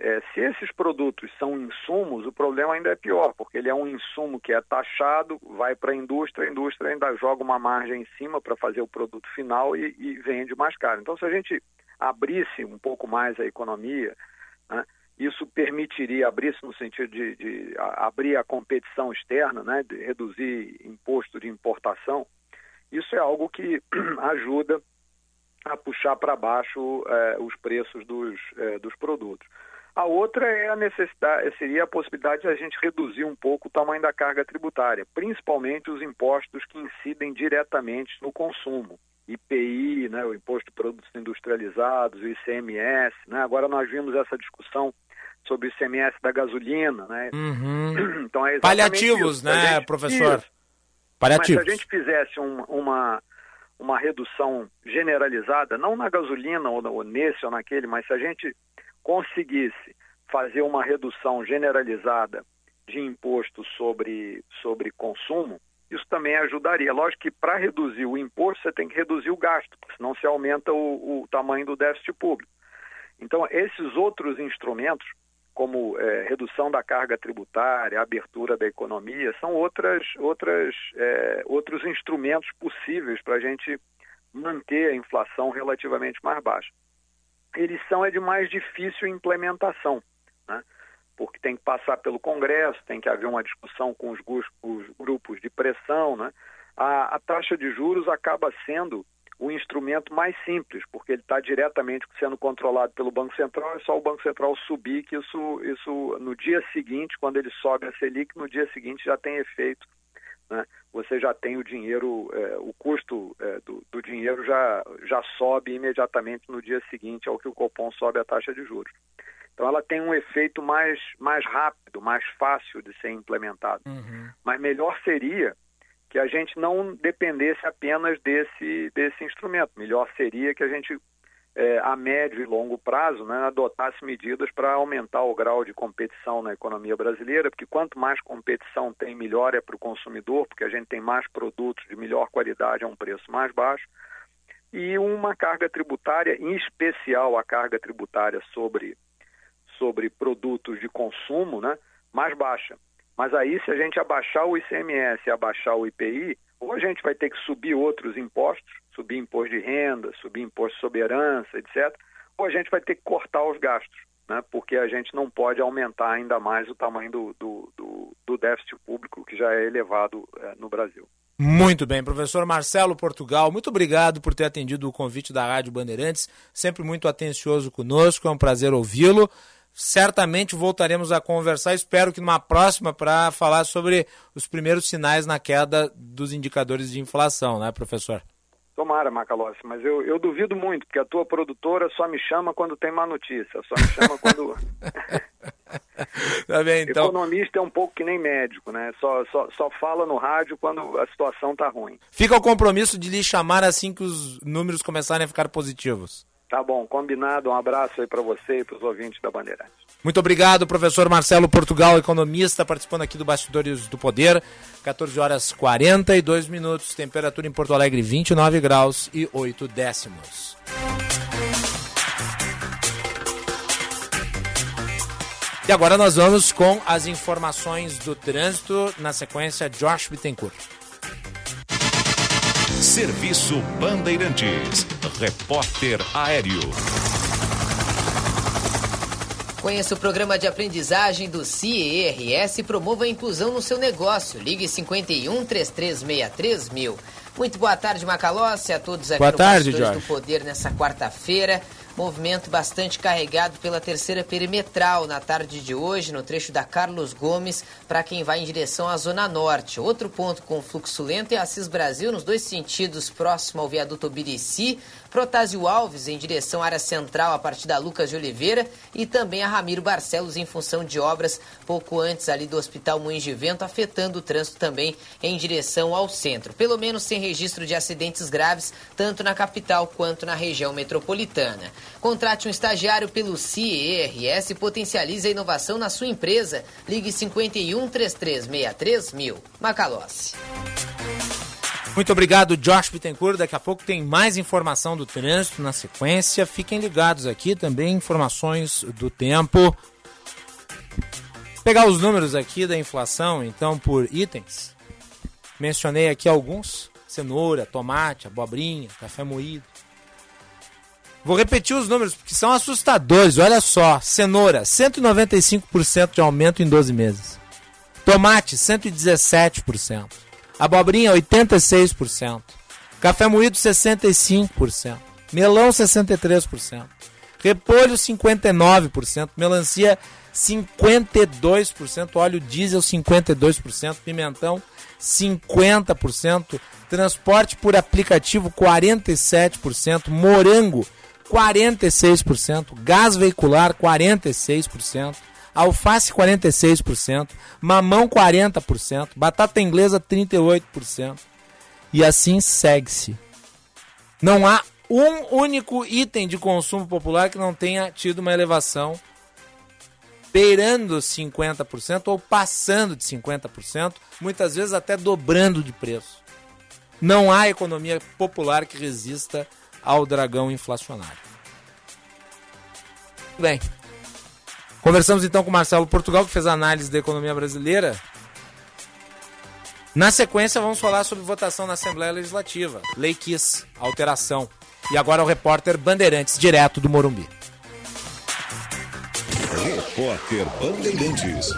É, se esses produtos são insumos, o problema ainda é pior, porque ele é um insumo que é taxado, vai para a indústria, a indústria ainda joga uma margem em cima para fazer o produto final e, e, vende mais caro. Então, se a gente abrisse um pouco mais a economia, né, isso permitiria abrir-se no sentido de, de abrir a competição externa, né, de reduzir imposto de importação. Isso é algo que ajuda a puxar para baixo eh, os preços dos, eh, dos produtos. A outra é a necessidade, seria a possibilidade de a gente reduzir um pouco o tamanho da carga tributária, principalmente os impostos que incidem diretamente no consumo. IPI, né, o Imposto de Produtos Industrializados, o ICMS. Né? Agora nós vimos essa discussão sobre o ICMS da gasolina, né? Uhum. Então é Paliativos, isso. né, gente, professor? Isso. Paliativos. Mas se a gente fizesse um, uma, uma redução generalizada, não na gasolina ou, ou nesse ou naquele, mas se a gente conseguisse fazer uma redução generalizada de imposto sobre, sobre consumo, isso também ajudaria. Lógico que para reduzir o imposto você tem que reduzir o gasto, senão se aumenta o, o tamanho do déficit público. Então, esses outros instrumentos como é, redução da carga tributária, abertura da economia, são outras, outras, é, outros instrumentos possíveis para a gente manter a inflação relativamente mais baixa. Eles são é de mais difícil implementação, né? porque tem que passar pelo Congresso, tem que haver uma discussão com os, os grupos de pressão, né? a, a taxa de juros acaba sendo o instrumento mais simples, porque ele está diretamente sendo controlado pelo Banco Central, é só o Banco Central subir que isso, isso no dia seguinte, quando ele sobe a Selic, no dia seguinte já tem efeito. Né? Você já tem o dinheiro, é, o custo é, do, do, dinheiro já, já sobe imediatamente no dia seguinte ao que o Copom sobe a taxa de juros. Então ela tem um efeito mais, mais rápido, mais fácil de ser implementado. Uhum. Mas melhor seria que a gente não dependesse apenas desse, desse instrumento. Melhor seria que a gente, é, a médio e longo prazo, né, adotasse medidas para aumentar o grau de competição na economia brasileira, porque quanto mais competição tem, melhor é para o consumidor, porque a gente tem mais produtos de melhor qualidade a um preço mais baixo, e uma carga tributária, em especial a carga tributária sobre, sobre produtos de consumo, né, mais baixa. Mas aí, se a gente abaixar o ICMS abaixar o IPI, ou a gente vai ter que subir outros impostos, subir imposto de renda, subir imposto sobre herança, etc., ou a gente vai ter que cortar os gastos, né? porque a gente não pode aumentar ainda mais o tamanho do, do, do, do déficit público, que já é elevado é, no Brasil. Muito bem, professor Marcelo Portugal, muito obrigado por ter atendido o convite da Rádio Bandeirantes, sempre muito atencioso conosco, é um prazer ouvi-lo certamente voltaremos a conversar. Espero que numa próxima para falar sobre os primeiros sinais na queda dos indicadores de inflação, né, professor? Tomara, Macalossi, mas eu, eu duvido muito, porque a tua produtora só me chama quando tem má notícia, só me chama quando. tá bem, então. Economista é um pouco que nem médico, né? Só, só, só fala no rádio quando a situação tá ruim. Fica o compromisso de lhe chamar assim que os números começarem a ficar positivos. Tá bom, combinado. Um abraço aí para você e para os ouvintes da Bandeirantes. Muito obrigado, professor Marcelo Portugal, economista, participando aqui do Bastidores do Poder. 14 horas 42 minutos, temperatura em Porto Alegre 29 graus e 8 décimos. E agora nós vamos com as informações do trânsito, na sequência Josh Bittencourt. Serviço Bandeirantes. Repórter Aéreo. Conheça o programa de aprendizagem do CIERS e promova a inclusão no seu negócio. Ligue 51 3363 mil. Muito boa tarde, Macalossi, a todos aqui boa no tarde, do Poder nessa quarta-feira. Movimento bastante carregado pela terceira perimetral na tarde de hoje, no trecho da Carlos Gomes, para quem vai em direção à Zona Norte. Outro ponto com fluxo lento é Assis Brasil, nos dois sentidos, próximo ao viaduto Obirici, Protásio Alves em direção à área central a partir da Lucas de Oliveira e também a Ramiro Barcelos em função de obras pouco antes ali do Hospital Moinhos de Vento, afetando o trânsito também em direção ao centro. Pelo menos sem registro de acidentes graves, tanto na capital quanto na região metropolitana. Contrate um estagiário pelo CIERS e potencialize a inovação na sua empresa. Ligue 51 3363 mil. Macalossi. Muito obrigado, Josh Bittencourt. Daqui a pouco tem mais informação do trânsito na sequência. Fiquem ligados aqui também, informações do tempo. Pegar os números aqui da inflação, então, por itens. Mencionei aqui alguns: cenoura, tomate, abobrinha, café moído. Vou repetir os números porque são assustadores. Olha só: cenoura, 195% de aumento em 12 meses. Tomate, 117%. Abobrinha, 86%. Café moído, 65%. Melão, 63%. Repolho, 59%. Melancia, 52%. Óleo diesel, 52%. Pimentão, 50%. Transporte por aplicativo, 47%. Morango, 46%. Gás veicular, 46% alface 46%, mamão 40%, batata inglesa 38%. E assim segue-se. Não há um único item de consumo popular que não tenha tido uma elevação beirando 50% ou passando de 50%, muitas vezes até dobrando de preço. Não há economia popular que resista ao dragão inflacionário. Bem, Conversamos então com Marcelo Portugal, que fez a análise da economia brasileira. Na sequência, vamos falar sobre votação na Assembleia Legislativa, Lei Kiss, alteração. E agora o repórter Bandeirantes, direto do Morumbi. Repórter Bandeirantes.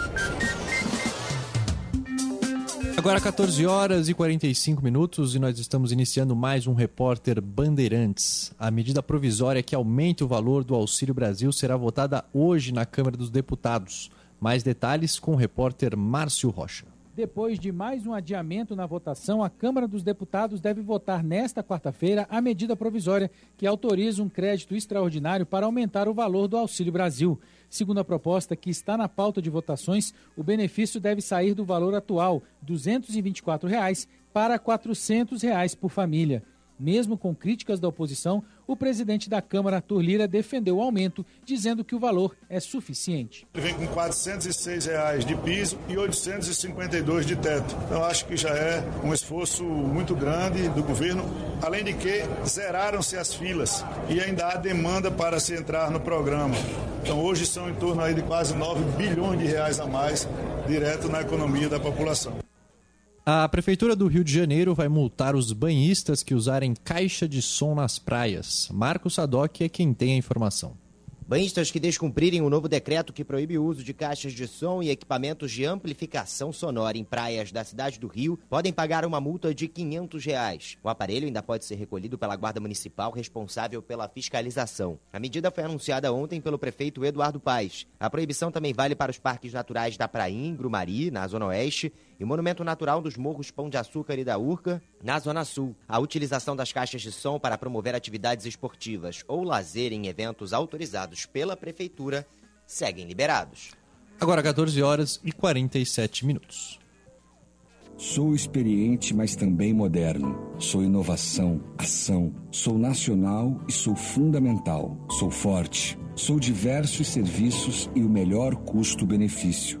Agora 14 horas e 45 minutos e nós estamos iniciando mais um repórter Bandeirantes. A medida provisória que aumenta o valor do Auxílio Brasil será votada hoje na Câmara dos Deputados. Mais detalhes com o repórter Márcio Rocha. Depois de mais um adiamento na votação, a Câmara dos Deputados deve votar nesta quarta-feira a medida provisória que autoriza um crédito extraordinário para aumentar o valor do Auxílio Brasil. Segundo a proposta que está na pauta de votações, o benefício deve sair do valor atual, 224 reais, para 400 reais por família. Mesmo com críticas da oposição, o presidente da Câmara, Arthur Lira, defendeu o aumento, dizendo que o valor é suficiente. Ele vem com 406 reais de piso e 852 de teto. Então acho que já é um esforço muito grande do governo, além de que zeraram-se as filas e ainda há demanda para se entrar no programa. Então hoje são em torno aí de quase 9 bilhões de reais a mais direto na economia da população. A Prefeitura do Rio de Janeiro vai multar os banhistas que usarem caixa de som nas praias. Marcos Sadoc é quem tem a informação. Banhistas que descumprirem o novo decreto que proíbe o uso de caixas de som e equipamentos de amplificação sonora em praias da cidade do Rio podem pagar uma multa de 500 reais. O aparelho ainda pode ser recolhido pela Guarda Municipal responsável pela fiscalização. A medida foi anunciada ontem pelo prefeito Eduardo Paes. A proibição também vale para os parques naturais da Prainha, Grumari, na Zona Oeste, e Monumento Natural dos Morros Pão de Açúcar e da Urca, na Zona Sul. A utilização das caixas de som para promover atividades esportivas ou lazer em eventos autorizados pela Prefeitura seguem liberados. Agora 14 horas e 47 minutos. Sou experiente, mas também moderno. Sou inovação, ação. Sou nacional e sou fundamental. Sou forte. Sou diversos serviços e o melhor custo-benefício.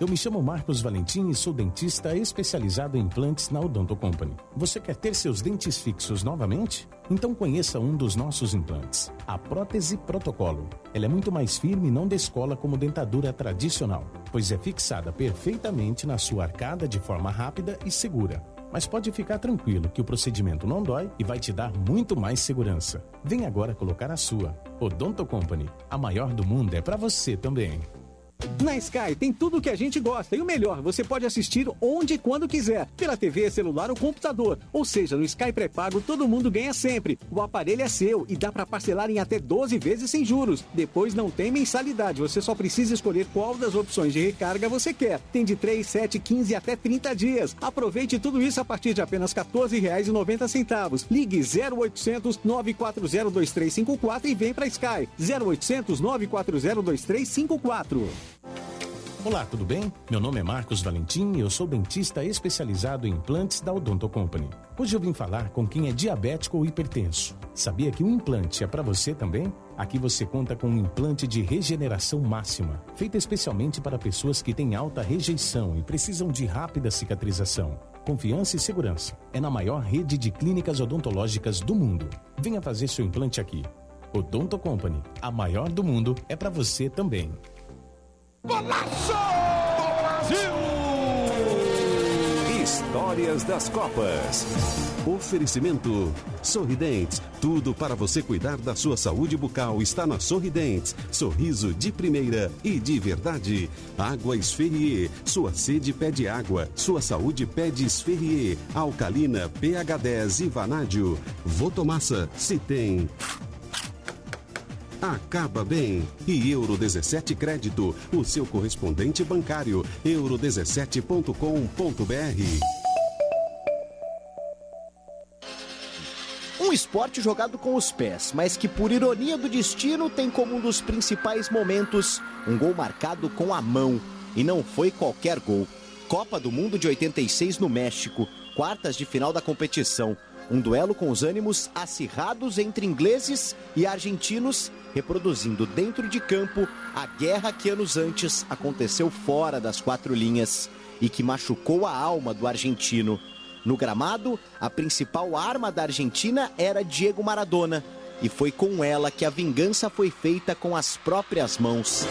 Eu me chamo Marcos Valentim e sou dentista especializado em implantes na Odonto Company. Você quer ter seus dentes fixos novamente? Então conheça um dos nossos implantes, a prótese protocolo. Ela é muito mais firme e não descola como dentadura tradicional, pois é fixada perfeitamente na sua arcada de forma rápida e segura. Mas pode ficar tranquilo que o procedimento não dói e vai te dar muito mais segurança. Vem agora colocar a sua. Odonto Company, a maior do mundo é para você também. Na Sky tem tudo o que a gente gosta e o melhor, você pode assistir onde e quando quiser, pela TV, celular ou computador. Ou seja, no Sky pré-pago todo mundo ganha sempre. O aparelho é seu e dá para parcelar em até 12 vezes sem juros. Depois não tem mensalidade, você só precisa escolher qual das opções de recarga você quer. Tem de 3, 7, 15 até 30 dias. Aproveite tudo isso a partir de apenas R$ 14,90. Ligue 0800 940 2354 e vem para Sky. 0800 940 2354. Olá, tudo bem? Meu nome é Marcos Valentim e eu sou dentista especializado em implantes da Odonto Company. Hoje eu vim falar com quem é diabético ou hipertenso. Sabia que um implante é para você também? Aqui você conta com um implante de regeneração máxima, feito especialmente para pessoas que têm alta rejeição e precisam de rápida cicatrização. Confiança e segurança. É na maior rede de clínicas odontológicas do mundo. Venha fazer seu implante aqui. Odonto Company, a maior do mundo, é para você também. Golaço Brasil! Histórias das Copas. Oferecimento Sorridentes. Tudo para você cuidar da sua saúde bucal está na Sorridentes. Sorriso de primeira e de verdade. Água Esferrier. Sua sede pede água. Sua saúde pede Esferrier. Alcalina pH 10 e Vanádio. Votomassa. Se tem acaba bem. E Euro 17 Crédito, o seu correspondente bancário, euro17.com.br. Um esporte jogado com os pés, mas que por ironia do destino tem como um dos principais momentos um gol marcado com a mão. E não foi qualquer gol. Copa do Mundo de 86 no México, quartas de final da competição. Um duelo com os ânimos acirrados entre ingleses e argentinos, reproduzindo dentro de campo a guerra que anos antes aconteceu fora das quatro linhas e que machucou a alma do argentino. No gramado, a principal arma da Argentina era Diego Maradona. E foi com ela que a vingança foi feita com as próprias mãos.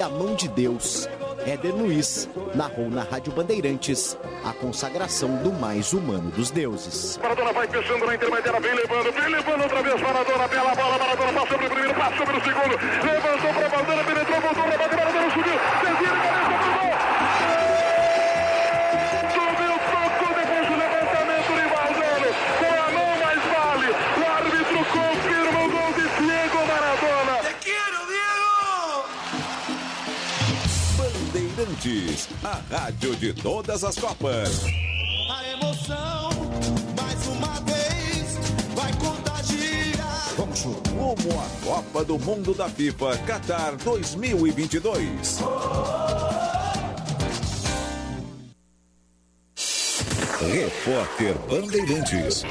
A mão de Deus. Éder Luiz narrou na Rádio Bandeirantes a consagração do mais humano dos deuses. Maradona vai fechando na intermediária, vem levando, vem levando outra vez Maradona, bela bola, Maradona passa sobre o primeiro, passa sobre o segundo, levantou para penetrou, voltou, rebate, Maradona subiu, desvia de cabeça Bandeirantes, a rádio de todas as Copas. A emoção, mais uma vez, vai contagiar. Vamos rumo à Copa do Mundo da FIFA Qatar 2022. Repórter Bandeirantes.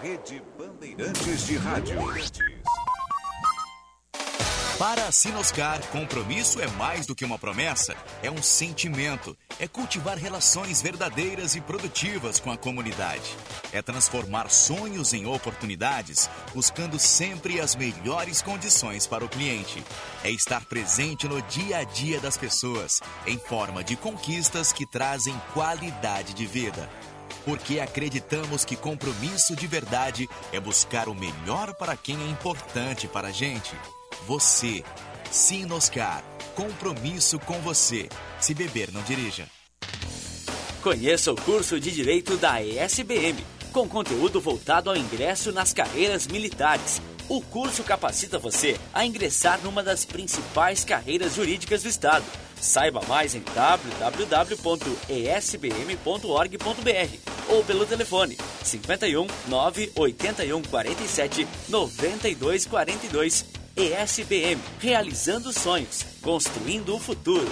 Rede Bandeirantes de Rádio. Para a Sinoscar, compromisso é mais do que uma promessa, é um sentimento. É cultivar relações verdadeiras e produtivas com a comunidade. É transformar sonhos em oportunidades, buscando sempre as melhores condições para o cliente. É estar presente no dia a dia das pessoas, em forma de conquistas que trazem qualidade de vida. Porque acreditamos que compromisso de verdade é buscar o melhor para quem é importante para a gente. Você. Sinoscar. Compromisso com você. Se beber, não dirija. Conheça o curso de Direito da ESBM, com conteúdo voltado ao ingresso nas carreiras militares. O curso capacita você a ingressar numa das principais carreiras jurídicas do Estado. Saiba mais em www.esbm.org.br ou pelo telefone 51 981 47 92 42. ESBM, realizando sonhos, construindo o futuro.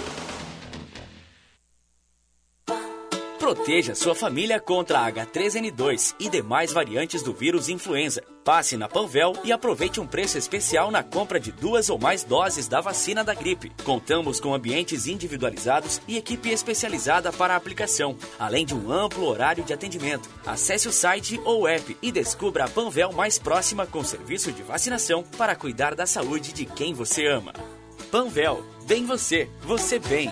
Proteja sua família contra a H3N2 e demais variantes do vírus influenza. Passe na Panvel e aproveite um preço especial na compra de duas ou mais doses da vacina da gripe. Contamos com ambientes individualizados e equipe especializada para a aplicação, além de um amplo horário de atendimento. Acesse o site ou app e descubra a Panvel mais próxima com serviço de vacinação para cuidar da saúde de quem você ama. Panvel, bem você, você bem.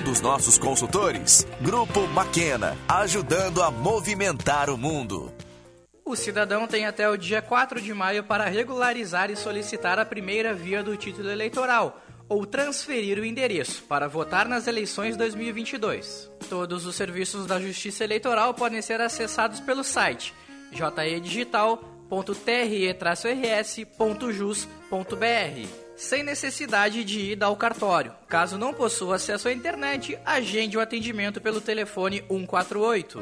dos nossos consultores. Grupo Maquena, ajudando a movimentar o mundo. O cidadão tem até o dia 4 de maio para regularizar e solicitar a primeira via do título eleitoral ou transferir o endereço para votar nas eleições 2022. Todos os serviços da Justiça Eleitoral podem ser acessados pelo site jedigital.tre-rs.jus.br sem necessidade de ir ao cartório. Caso não possua acesso à internet, agende o atendimento pelo telefone 148.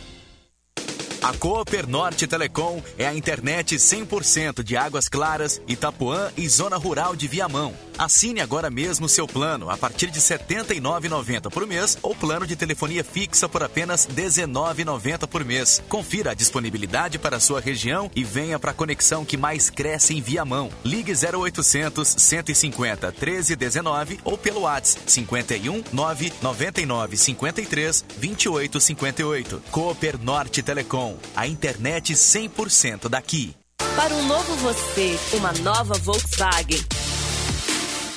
A Cooper Norte Telecom é a internet 100% de Águas Claras, Itapuã e Zona Rural de Viamão. Assine agora mesmo seu plano a partir de R$ 79,90 por mês ou plano de telefonia fixa por apenas R$ 19,90 por mês. Confira a disponibilidade para a sua região e venha para a conexão que mais cresce em Viamão. Ligue 0800 150 1319 ou pelo WhatsApp 51 999 53 28 58. Cooper Norte Telecom, a internet 100% daqui. Para um novo você, uma nova Volkswagen.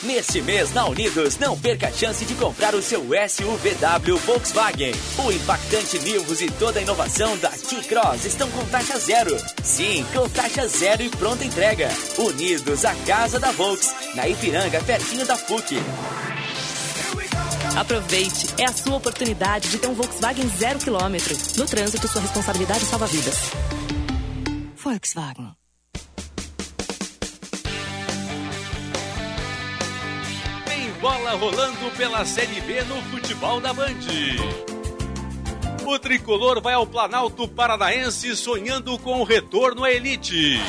Neste mês, na Unidos, não perca a chance de comprar o seu SUVW Volkswagen. O impactante Nivus e toda a inovação da T-Cross estão com taxa zero. Sim, com taxa zero e pronta entrega. Unidos, a casa da Volks, na Ipiranga, pertinho da PUC. Aproveite, é a sua oportunidade de ter um Volkswagen zero quilômetro. No trânsito, sua responsabilidade salva vidas. Volkswagen. Tem bola rolando pela Série B no futebol da Band. O tricolor vai ao Planalto Paranaense sonhando com o retorno à elite.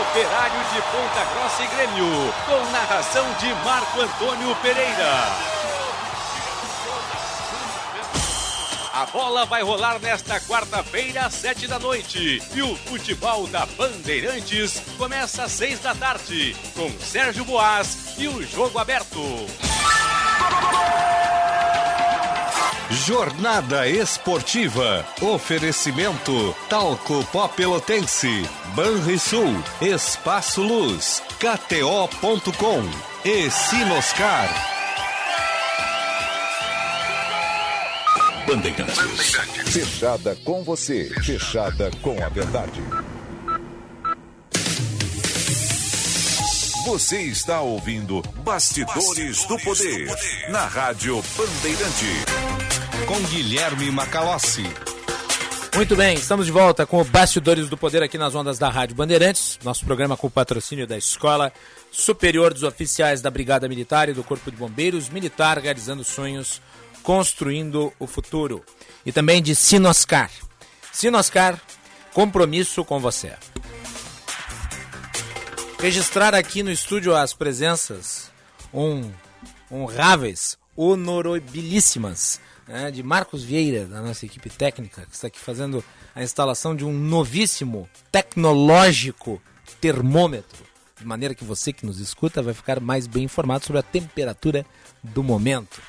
Operário de Ponta Grossa e Grêmio, com narração de Marco Antônio Pereira. A bola vai rolar nesta quarta-feira, às sete da noite. E o futebol da Bandeirantes começa às seis da tarde, com Sérgio Boas e o jogo aberto. Jornada Esportiva. Oferecimento Talco Pó Pelotense, Banrisul, Espaço Luz, KTO.com e Sinoscar. Bandeirantes. Fechada com você, fechada com a verdade. Você está ouvindo Bastidores, do, poder, na Rádio Bandeirante. Com Guilherme Macalossi. Muito bem, estamos de volta com o Bastidores do Poder aqui nas ondas da Rádio Bandeirantes, nosso programa com o patrocínio da Escola Superior dos Oficiais da Brigada Militar e do Corpo de Bombeiros Militar, realizando sonhos, construindo o futuro. E também de Sinoscar. Sinoscar, compromisso com você. Registrar aqui no estúdio as presenças honráveis, honorabilíssimas né, de Marcos Vieira, da nossa equipe técnica, que está aqui fazendo a instalação de um novíssimo tecnológico termômetro, de maneira que você que nos escuta vai ficar mais bem informado sobre a temperatura do momento.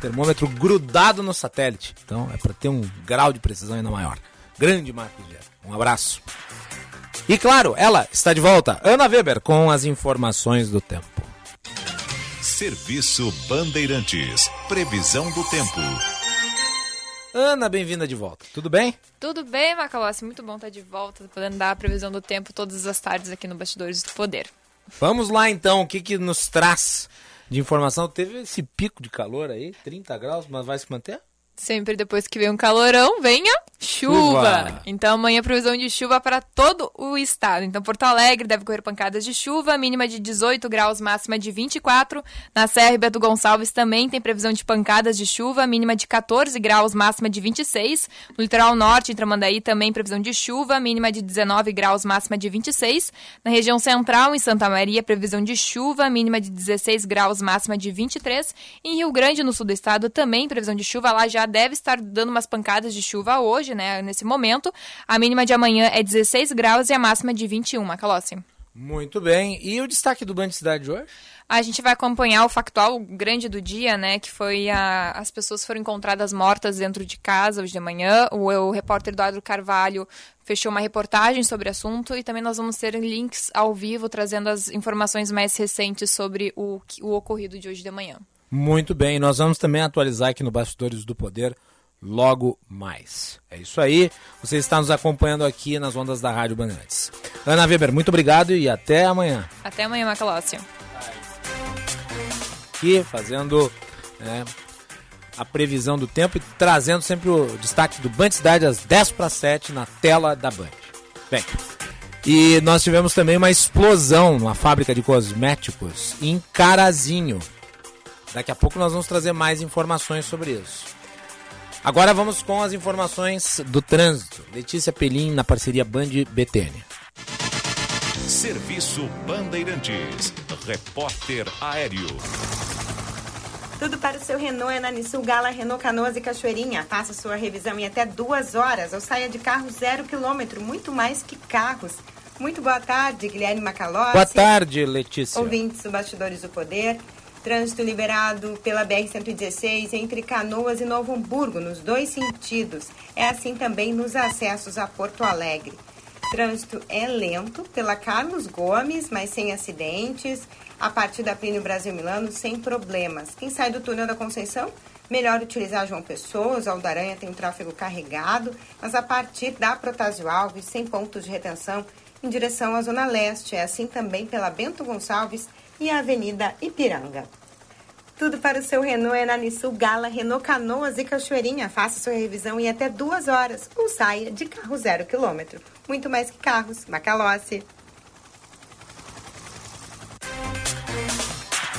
Termômetro grudado no satélite, então é para ter um grau de precisão ainda maior. Grande Marcos Vieira, um abraço. E claro, ela está de volta, Ana Weber, com as informações do tempo. Serviço Bandeirantes. Previsão do tempo. Ana, bem-vinda de volta. Tudo bem? Tudo bem, Macalossi? Muito bom estar de volta, podendo dar a previsão do tempo todas as tardes aqui no Bastidores do Poder. Vamos lá então, o que, que nos traz de informação? Teve esse pico de calor aí, 30 graus, mas vai se manter? Sempre depois que vem um calorão, venha chuva. Chuva. Então amanhã previsão de chuva para todo o estado. Então Porto Alegre deve correr pancadas de chuva, mínima de 18 graus, máxima de 24. Na Serra e Beto Gonçalves também tem previsão de pancadas de chuva, mínima de 14 graus, máxima de 26. No litoral norte, em Tramandaí, também previsão de chuva, mínima de 19 graus, máxima de 26. Na região central, em Santa Maria, previsão de chuva, mínima de 16 graus, máxima de 23. Em Rio Grande, no sul do estado, também previsão de chuva. Lá já deve estar dando umas pancadas de chuva hoje, né, nesse momento. A mínima de amanhã é 16 graus e a máxima de 21, Macalossi. Muito bem. E o destaque do Band Cidade de hoje? A gente vai acompanhar o factual grande do dia, né? Que foi a, as pessoas foram encontradas mortas dentro de casa hoje de manhã. O, o repórter Eduardo Carvalho fechou uma reportagem sobre o assunto e também nós vamos ter links ao vivo trazendo as informações mais recentes sobre o, o ocorrido de hoje de manhã. Muito bem, nós vamos também atualizar aqui no Bastidores do Poder logo mais. É isso aí, você está nos acompanhando aqui nas ondas da Rádio Bandeirantes. Ana Weber, muito obrigado e até amanhã. Até amanhã, Macalossi. Aqui fazendo né, a previsão do tempo e trazendo sempre o destaque do Band Cidade às 10 para 7 na tela da Band. Bem, e nós tivemos também uma explosão numa fábrica de cosméticos em Carazinho. Daqui a pouco nós vamos trazer mais informações sobre isso. Agora vamos com as informações do trânsito. Letícia Pelim na parceria Band BTN. Serviço Bandeirantes. Repórter Aéreo. Tudo para o seu Renault é na Nissul Gala, Renault Canoas e Cachoeirinha. Faça sua revisão em até duas horas ou saia de carro zero quilômetro, muito mais que carros. Muito boa tarde, Guilherme Macalossi. Boa tarde, Letícia. Ouvintes do Bastidores do Poder. Trânsito liberado pela BR-116 entre Canoas e Novo Hamburgo, nos dois sentidos. É assim também nos acessos a Porto Alegre. Trânsito é lento pela Carlos Gomes, mas sem acidentes. A partir da Plínio Brasil Milano, sem problemas. Quem sai do túnel da Conceição, melhor utilizar João Pessoa. Os Aldaranha tem o tráfego carregado, mas a partir da Protásio Alves, sem pontos de retenção, em direção à Zona Leste. É assim também pela Bento Gonçalves e a Avenida Ipiranga. Tudo para o seu Renault é na Gala, Renault Canoas e Cachoeirinha. Faça sua revisão em até duas horas ou saia de carro zero quilômetro. Muito mais que carros. Macalossi.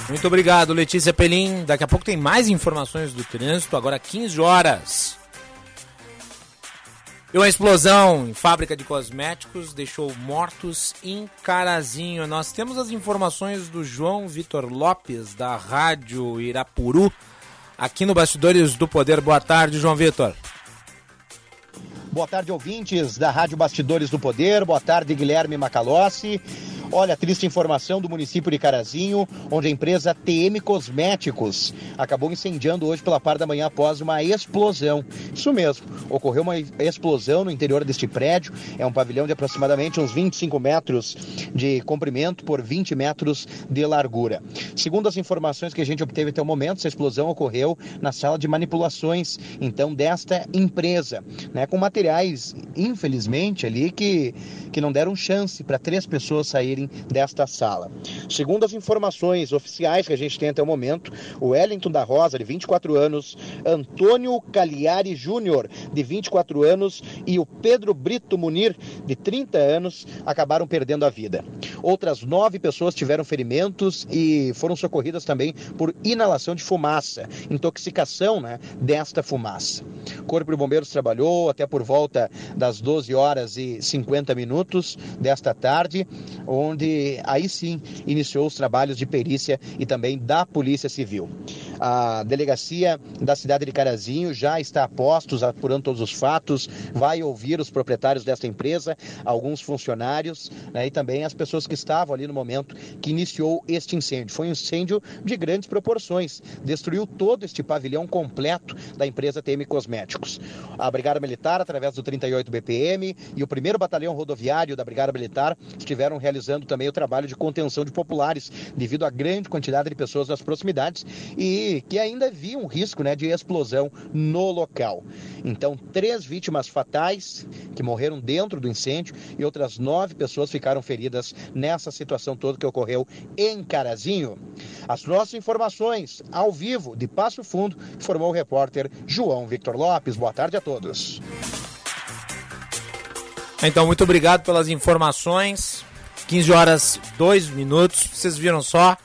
Muito obrigado, Letícia Pelim. Daqui a pouco tem mais informações do trânsito, agora 15 horas. E uma explosão em fábrica de cosméticos deixou mortos em Carazinho. Nós temos as informações do João Vitor Lopes, da Rádio Irapuru, aqui no Bastidores do Poder. Boa tarde, João Vitor. Boa tarde, ouvintes da Rádio Bastidores do Poder. Boa tarde, Guilherme Macalossi. Olha, triste informação do município de Carazinho, onde a empresa TM Cosméticos acabou incendiando hoje pela parte da manhã após uma explosão. Isso mesmo, ocorreu uma explosão no interior deste prédio. É um pavilhão de aproximadamente uns 25 metros de comprimento por 20 metros de largura. Segundo as informações que a gente obteve até o momento, essa explosão ocorreu na sala de manipulações, então, desta empresa, né, com materiais, infelizmente, ali que, que não deram chance para três pessoas saírem desta sala. Segundo as informações oficiais que a gente tem até o momento, o Wellington da Rosa, de 24 anos, Antônio Cagliari Júnior, de 24 anos, e o Pedro Brito Munir, de 30 anos, acabaram perdendo a vida. Outras nove pessoas tiveram ferimentos e foram socorridas também por inalação de fumaça, intoxicação né, desta fumaça. O Corpo de Bombeiros trabalhou até por volta das 12 horas e 50 minutos desta tarde, onde aí sim iniciou os trabalhos de perícia e também da Polícia Civil. A delegacia da cidade de Carazinho já está a postos, apurando todos os fatos, vai ouvir os proprietários desta empresa, alguns funcionários né, e também as pessoas que estavam ali no momento que iniciou este incêndio. Foi um incêndio de grandes proporções, destruiu todo este pavilhão completo da empresa TM Cosméticos. A Brigada Militar, através do 38 BPM e o primeiro Batalhão Rodoviário da Brigada Militar estiveram realizando também o trabalho de contenção de populares, devido à grande quantidade de pessoas nas proximidades e que ainda havia um risco né, de explosão no local. Então, três vítimas fatais que morreram dentro do incêndio e outras nove pessoas ficaram feridas nessa situação toda que ocorreu em Carazinho. As nossas informações ao vivo de Passo Fundo, informou o repórter João Victor Lopes. Boa tarde a todos. Então, muito obrigado pelas informações. 15 horas 2 minutos. Vocês viram só?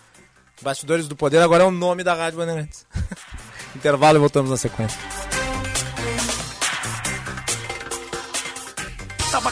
Bastidores do Poder agora é o nome da Rádio Bandeirantes. Intervalo e voltamos na sequência.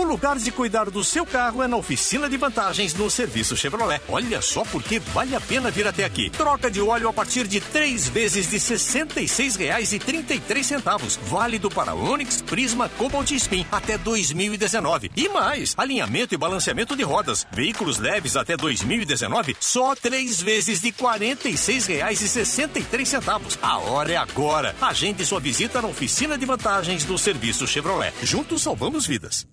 O lugar de cuidar do seu carro é na oficina de vantagens no serviço Chevrolet. Olha só porque vale a pena vir até aqui. Troca de óleo a partir de três vezes de R$ 66,33. Válido para Onix, Prisma, Cobalt e Spin até 2019. E mais, alinhamento e balanceamento de rodas. Veículos leves até 2019, só três vezes de R$ 46,63. A hora é agora. Agende sua visita na oficina de vantagens do serviço Chevrolet. Juntos salvamos vidas.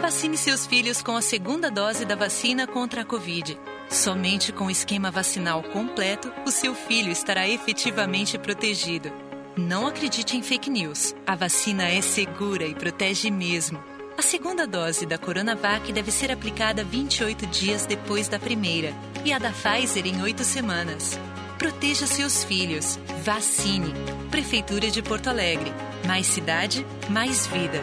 Vacine seus filhos com a segunda dose da vacina contra a Covid. Somente com o esquema vacinal completo, o seu filho estará efetivamente protegido. Não acredite em fake news. A vacina é segura e protege mesmo. A segunda dose da Coronavac deve ser aplicada 28 dias depois da primeira e a da Pfizer em 8 semanas. Proteja seus filhos. Vacine. Prefeitura de Porto Alegre. Mais cidade, mais vida.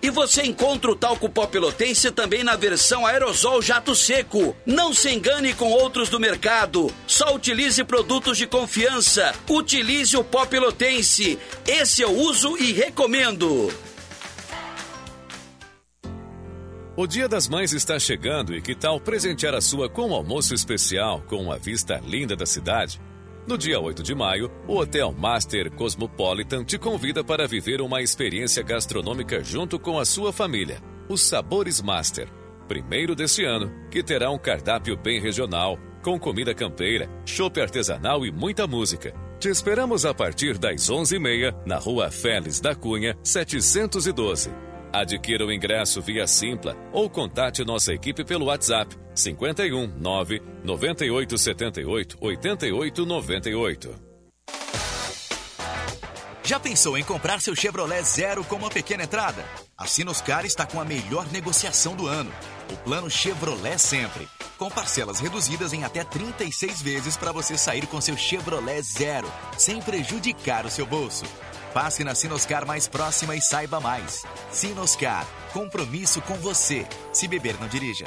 E você encontra o talco pó pelotense também na versão aerosol jato seco. Não se engane com outros do mercado. Só utilize produtos de confiança. Utilize o pó pelotense. Esse eu uso e recomendo. O Dia das Mães está chegando e que tal presentear a sua com um almoço especial com uma vista linda da cidade? No dia 8 de maio, o Hotel Master Cosmopolitan te convida para viver uma experiência gastronômica junto com a sua família. Os Sabores Master, primeiro deste ano, que terá um cardápio bem regional, com comida campeira, chopp artesanal e muita música. Te esperamos a partir das 11h30 na Rua Félix da Cunha, 712. Adquira o ingresso via Simpla ou contate nossa equipe pelo WhatsApp 51 9 98 78 88 98. Já pensou em comprar seu Chevrolet Zero com uma pequena entrada? A Sinoscar está com a melhor negociação do ano. O plano Chevrolet Sempre. Com parcelas reduzidas em até 36 vezes para você sair com seu Chevrolet Zero, sem prejudicar o seu bolso. Passe na Sinoscar mais próxima e saiba mais. Sinoscar, compromisso com você. Se beber, não dirija.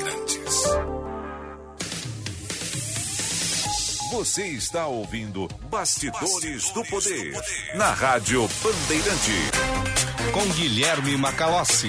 Você está ouvindo Bastidores, do, Poder, na Rádio Bandeirante. Com Guilherme Macalossi.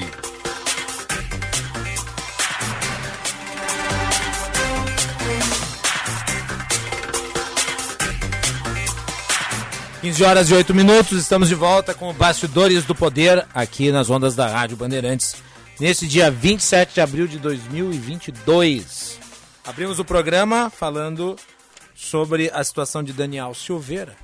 Quinze horas e 8 minutos, estamos de volta com Bastidores do Poder aqui nas ondas da Rádio Bandeirantes nesse dia 27 de abril de 2022. Abrimos o programa falando sobre a situação de Daniel Silveira.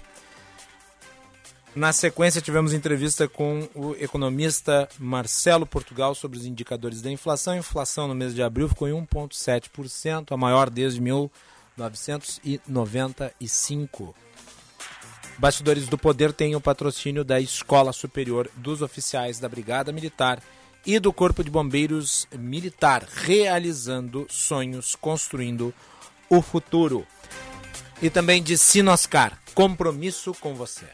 Na sequência, tivemos entrevista com o economista Marcelo Portugal sobre os indicadores da inflação. A inflação no mês de abril ficou em 1,7%, a maior desde 1995. Bastidores do Poder tem o patrocínio da Escola Superior dos Oficiais da Brigada Militar e do Corpo de Bombeiros Militar, realizando sonhos, construindo o futuro. E também de Sinoscar, compromisso com você.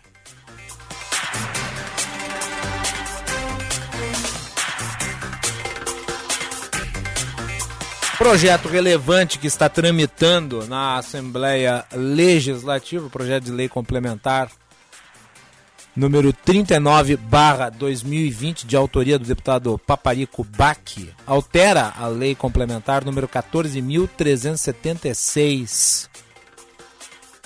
Projeto relevante que está tramitando na Assembleia Legislativa, projeto de lei complementar número 39 barra 2020, de autoria do deputado Paparico Bac, altera a lei complementar número 14.376,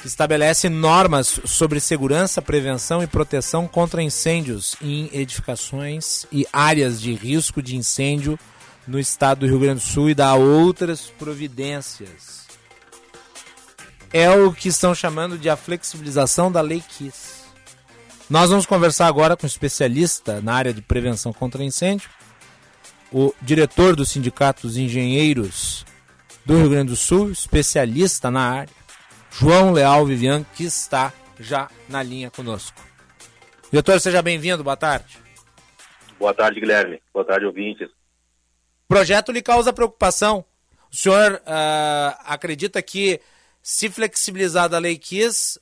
que estabelece normas sobre segurança, prevenção e proteção contra incêndios em edificações e áreas de risco de incêndio no estado do Rio Grande do Sul e dá outras providências. É o que estão chamando de a flexibilização da lei KISS. Nós vamos conversar agora com um especialista na área de prevenção contra incêndio, o diretor do Sindicato dos Engenheiros do Rio Grande do Sul, especialista na área, João Leal Vivian, que está já na linha conosco. Diretor, seja bem-vindo, boa tarde. Boa tarde, Guilherme. Boa tarde, ouvintes. O projeto lhe causa preocupação. O senhor uh, acredita que, se flexibilizada a lei KISS,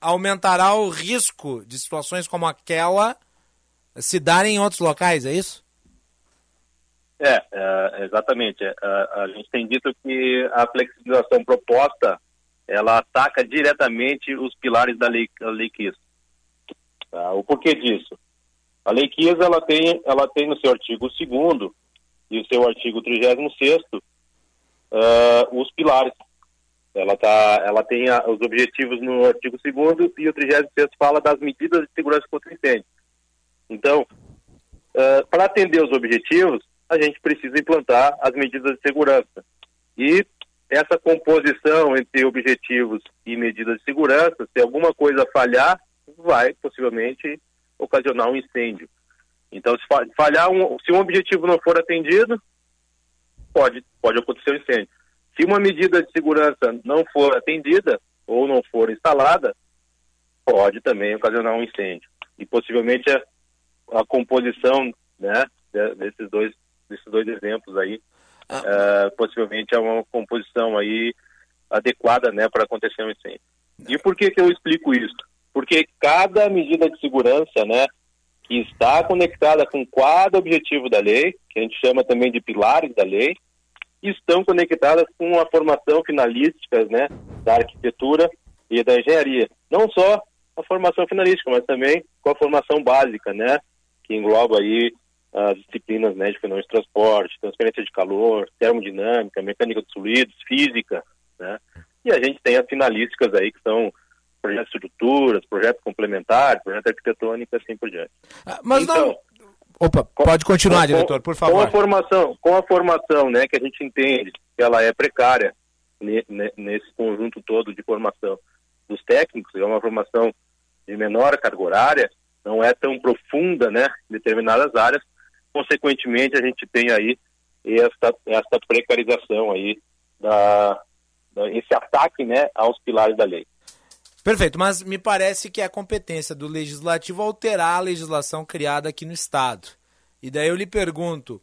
aumentará o risco de situações como aquela se darem em outros locais, é isso? É, é exatamente. É, a, gente tem dito que a flexibilização proposta ela ataca diretamente os pilares da lei, da lei KISS. Tá? O porquê disso? A lei KISS ela tem, ela tem no seu artigo 2 e o seu artigo 36 uh, os pilares. Ela, tá, ela tem a, os objetivos no artigo 2 e o 36 fala das medidas de segurança contra incêndio. Então, uh, para atender os objetivos, a gente precisa implantar as medidas de segurança. E essa composição entre objetivos e medidas de segurança, se alguma coisa falhar, vai possivelmente ocasionar um incêndio. Então, se falhar um, se um objetivo não for atendido, pode pode acontecer um incêndio. Se uma medida de segurança não for atendida ou não for instalada, pode também ocasionar um incêndio. E possivelmente a, a composição, né, desses dois desses dois exemplos aí, ah. uh, possivelmente é uma composição aí adequada, né, para acontecer um incêndio. E por que que eu explico isso? Porque cada medida de segurança, né, que está conectada com cada objetivo da lei, que a gente chama também de pilares da lei, estão conectadas com a formação finalística, né, da arquitetura e da engenharia. Não só a formação finalística, mas também com a formação básica, né, que engloba aí as disciplinas né, de fenômenos de transporte, transferência de calor, termodinâmica, mecânica dos fluidos, física, né? E a gente tem as finalísticas aí que são projetos de estruturas, projetos complementares, projetos arquitetônicos e assim por diante. Ah, mas então, não... Opa, pode continuar, com, diretor, por favor. Com a formação, com a formação, né, que a gente entende que ela é precária nesse conjunto todo de formação dos técnicos, é uma formação de menor carga horária, não é tão profunda, né, em determinadas áreas, consequentemente, a gente tem aí essa, essa precarização aí, da, da, esse ataque né, aos pilares da lei. Perfeito, mas me parece que é a competência do legislativo alterar a legislação criada aqui no Estado. E daí eu lhe pergunto,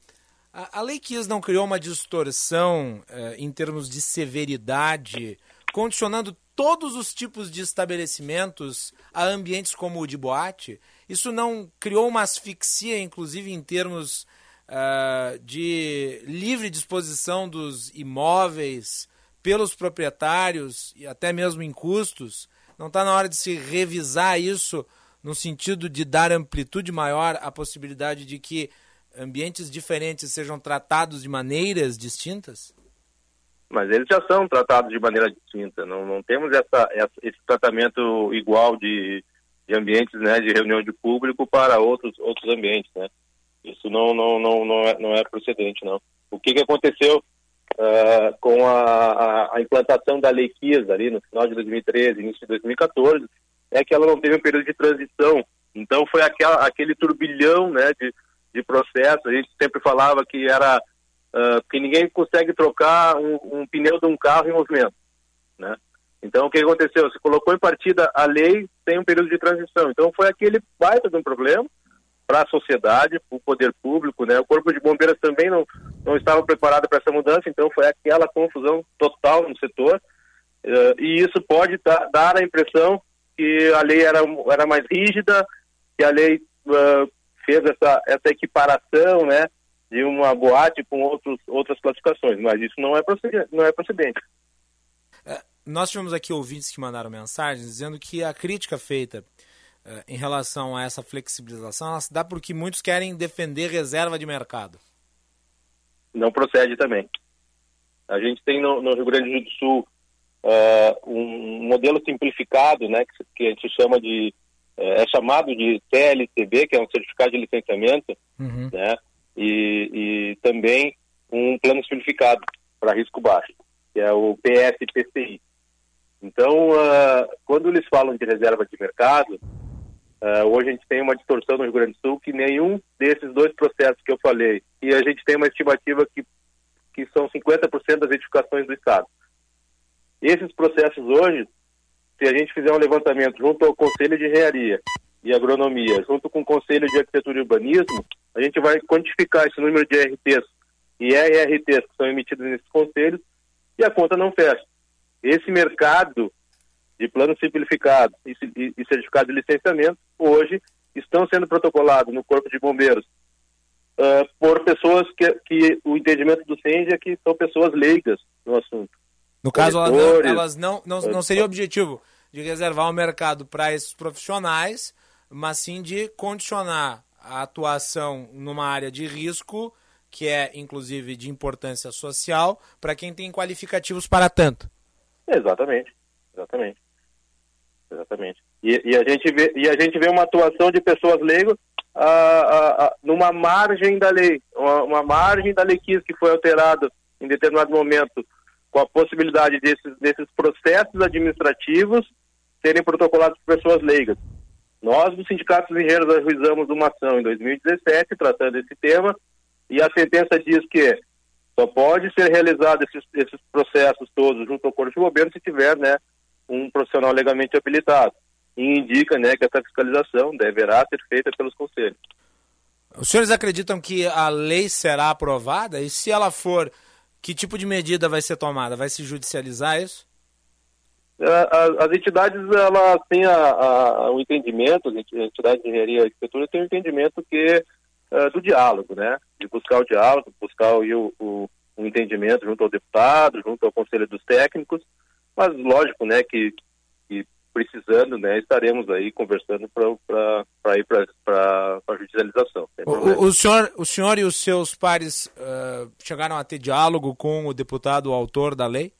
a, a Lei Kiss não criou uma distorção eh, em termos de severidade, condicionando todos os tipos de estabelecimentos a ambientes como o de boate? Isso não criou uma asfixia, inclusive em termos uh, de livre disposição dos imóveis pelos proprietários e até mesmo em custos? Não está na hora de se revisar isso no sentido de dar amplitude maior à possibilidade de que ambientes diferentes sejam tratados de maneiras distintas? Mas eles já são tratados de maneira distinta. Não, não temos essa, essa, esse tratamento igual de, de ambientes né, de reunião de público para outros, outros ambientes. Né? Isso não, não, não, não, é, não é procedente, não. O que, que aconteceu uh, com a, a, implantação da Lei KIS ali no final de 2013, início de 2014, é que ela não teve um período de transição. Então foi aquela, aquele turbilhão né, de, de processos. A gente sempre falava que era uh, que ninguém consegue trocar um, um pneu de um carro em movimento. Né? Então, o que aconteceu? Se colocou em partida a lei sem um período de transição. Então, foi aquele baita de um problema para a sociedade, para o poder público, né? O Corpo de Bombeiros também não, não estava preparado para essa mudança, então foi aquela confusão total no setor. Uh, e isso pode dar a impressão que a lei era, era mais rígida, que a lei uh, fez essa, essa equiparação, né? De uma boate com outros, outras classificações, mas isso não é procedente. Não é procedente. Nós tivemos aqui ouvintes que mandaram mensagens dizendo que a crítica feita uh, em relação a essa flexibilização ela se dá porque muitos querem defender reserva de mercado. Não procede também. A gente tem no, no Rio Grande do Sul uh, um modelo simplificado, né, que, que, a gente chama de é chamado de CLCB, que é um certificado de licenciamento, uhum. né, e, e também um plano simplificado para risco baixo, que é o PSPCI. Então, uh, quando eles falam de reserva de mercado, uh, hoje a gente tem uma distorção no Rio Grande do Sul que nenhum desses dois processos que eu falei, e a gente tem uma estimativa que, que são 50% das edificações do Estado. Esses processos hoje, se a gente fizer um levantamento junto ao Conselho de Engenharia e Agronomia, junto com o Conselho de Arquitetura e Urbanismo, a gente vai quantificar esse número de RTs e ERTs que são emitidos nesses conselhos e a conta não fecha. Esse mercado de plano simplificado e, certificado de licenciamento, hoje, estão sendo protocolados no Corpo de Bombeiros uh, por pessoas que, que o entendimento do CEND é que são pessoas leigas no assunto. No caso, elas não, elas não, não, não seria o objetivo de reservar o mercado para esses profissionais, mas sim de condicionar a atuação numa área de risco, que é inclusive de importância social, para quem tem qualificativos para tanto. Exatamente, exatamente. Exatamente. E, e, a gente vê, e a gente vê uma atuação de pessoas leigas numa margem da lei, uma, uma margem da lei que foi alterada em determinado momento com a possibilidade desses, desses processos administrativos serem protocolados por pessoas leigas. Nós, do Sindicato dos Engenheiros, ajuizamos uma ação em 2017 tratando esse tema e a sentença diz que só pode ser realizado esses, esses processos todos junto ao Corpo de Bombeiros se tiver né, um profissional legalmente habilitado. E indica né, que essa fiscalização deverá ser feita pelos conselhos. Os senhores acreditam que a lei será aprovada? E se ela for, que tipo de medida vai ser tomada? Vai se judicializar isso? As, as entidades elas têm a, a, o entendimento, a entidade de engenharia e arquitetura tem o entendimento que uh, do diálogo, né? De buscar o diálogo, buscar o, o, o entendimento junto ao deputado, junto ao conselho dos técnicos, mas lógico, né, que, que precisando, né, estaremos aí conversando para ir para a judicialização. O, o, senhor, o senhor e os seus pares uh, chegaram a ter diálogo com o deputado autor da lei?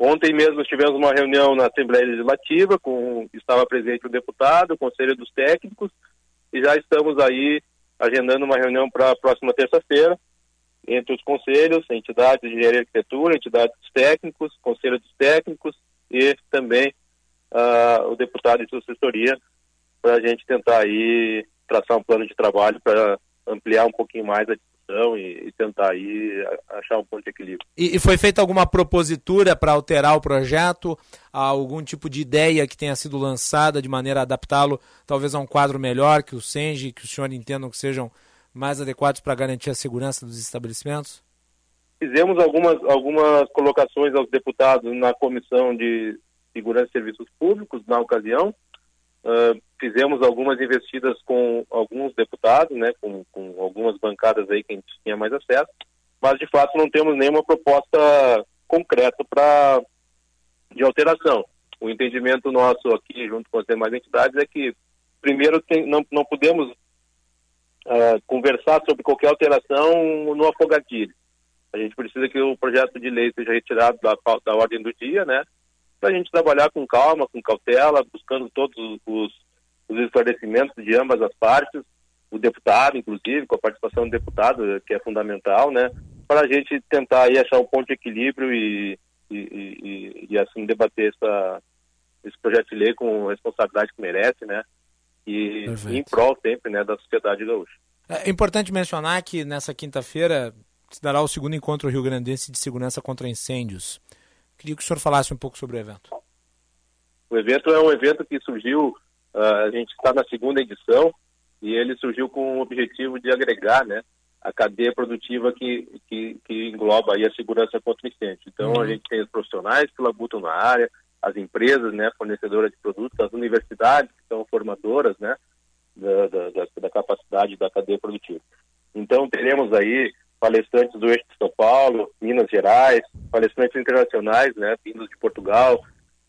Ontem mesmo tivemos uma reunião na Assembleia Legislativa, com estava presente o deputado, o Conselho dos Técnicos, e já estamos aí agendando uma reunião para a próxima terça-feira, entre os conselhos, entidades de engenharia e arquitetura, entidades técnicos, conselho dos técnicos e também uh, o deputado de sua assessoria, para a gente tentar aí traçar um plano de trabalho para ampliar um pouquinho mais a e, e, tentar aí achar um ponto de equilíbrio. E, e foi feita alguma propositura para alterar o projeto? Algum tipo de ideia que tenha sido lançada de maneira a adaptá-lo talvez a um quadro melhor, que o SENGE, que o senhor entendam que sejam mais adequados para garantir a segurança dos estabelecimentos? Fizemos algumas, algumas colocações aos deputados na Comissão de Segurança e Serviços Públicos, na ocasião. Uh, fizemos algumas investidas com alguns deputados, né, com, com algumas bancadas aí que a gente tinha mais acesso, mas de fato não temos nenhuma proposta concreta para de alteração. O entendimento nosso aqui, junto com as demais entidades, é que primeiro tem, não, não podemos uh, conversar sobre qualquer alteração no afogadilho. A gente precisa que o projeto de lei seja retirado da, da ordem do dia, né? Para a gente trabalhar com calma, com cautela, buscando todos os, os esclarecimentos de ambas as partes, o deputado, inclusive, com a participação do deputado, que é fundamental, né? Para a gente tentar aí achar um ponto de equilíbrio e, e, e, e assim debater essa, esse projeto de lei com responsabilidade que merece, né? e em prol sempre né, da sociedade gaúcha. É importante mencionar que nessa quinta-feira se dará o segundo encontro rio-grandense de segurança contra incêndios. Queria que o senhor falasse um pouco sobre o evento. O evento é um evento que surgiu, uh, a gente está na segunda edição, e ele surgiu com o objetivo de agregar né, a cadeia produtiva que, que, que engloba aí a segurança contra incêndio. Então, uhum. a gente tem os profissionais que labutam na área, as empresas, né, fornecedoras de produtos, as universidades que são formadoras, né, da, da, da, capacidade da cadeia produtiva. Então teremos aí palestrantes do eixo de São Paulo, Minas Gerais, palestrantes internacionais, né, vindos de Portugal,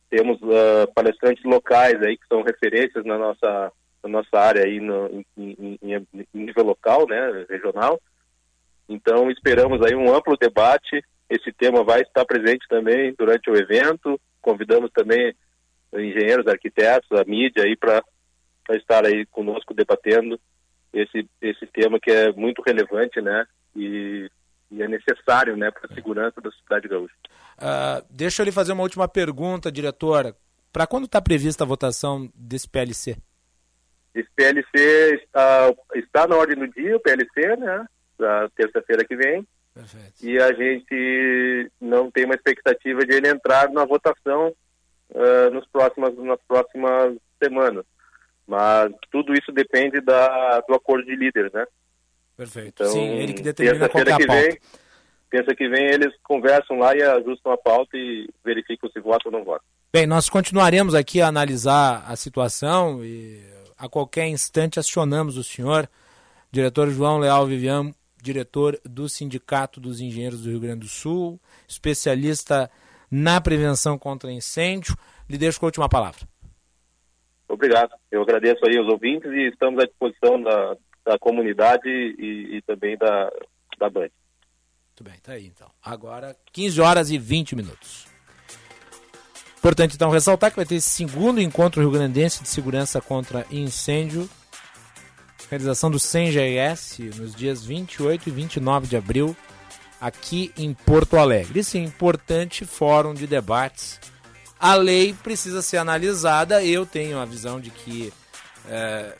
temos uh, palestrantes locais aí que são referências na nossa na nossa área aí no, em, em, em, nível local, né, regional. Então esperamos aí um amplo debate. Esse tema vai estar presente também durante o evento. Convidamos também engenheiros, arquitetos, a mídia aí para estar aí conosco debatendo esse, esse tema que é muito relevante, né? E, e é necessário, né, para a segurança da cidade gaúcha. Uh, deixa eu lhe fazer uma última pergunta, diretora. Para quando está prevista a votação desse PLC? Esse PLC está, está na ordem do dia, o PLC, né? Da terça-feira que vem. Perfeito. E a gente não tem uma expectativa de ele entrar na votação uh, nos próximas, nas próximas semanas. Mas tudo isso depende da, do acordo de líderes, né? Perfeito. Então, Sim, ele que determina qual é a que pauta. vem, terça que vem eles conversam lá e ajustam a pauta e verificam se vota ou não vota. Bem, nós continuaremos aqui a analisar a situação e a qualquer instante acionamos o senhor, diretor João Leal Vivian, diretor do Sindicato dos Engenheiros do Rio Grande do Sul, especialista na prevenção contra incêndio. Lhe deixo com a última palavra. Obrigado. Eu agradeço aí aos ouvintes e estamos à disposição da, da comunidade e, e também da, da Band. Muito bem, tá aí então. Agora, 15 horas e 20 minutos. Importante então ressaltar que vai ter esse segundo encontro rio-grandense de segurança contra incêndio, realização do CENGES nos dias 28 e 29 de abril, aqui em Porto Alegre. Esse é importante fórum de debates. A lei precisa ser analisada. Eu tenho a visão de que é,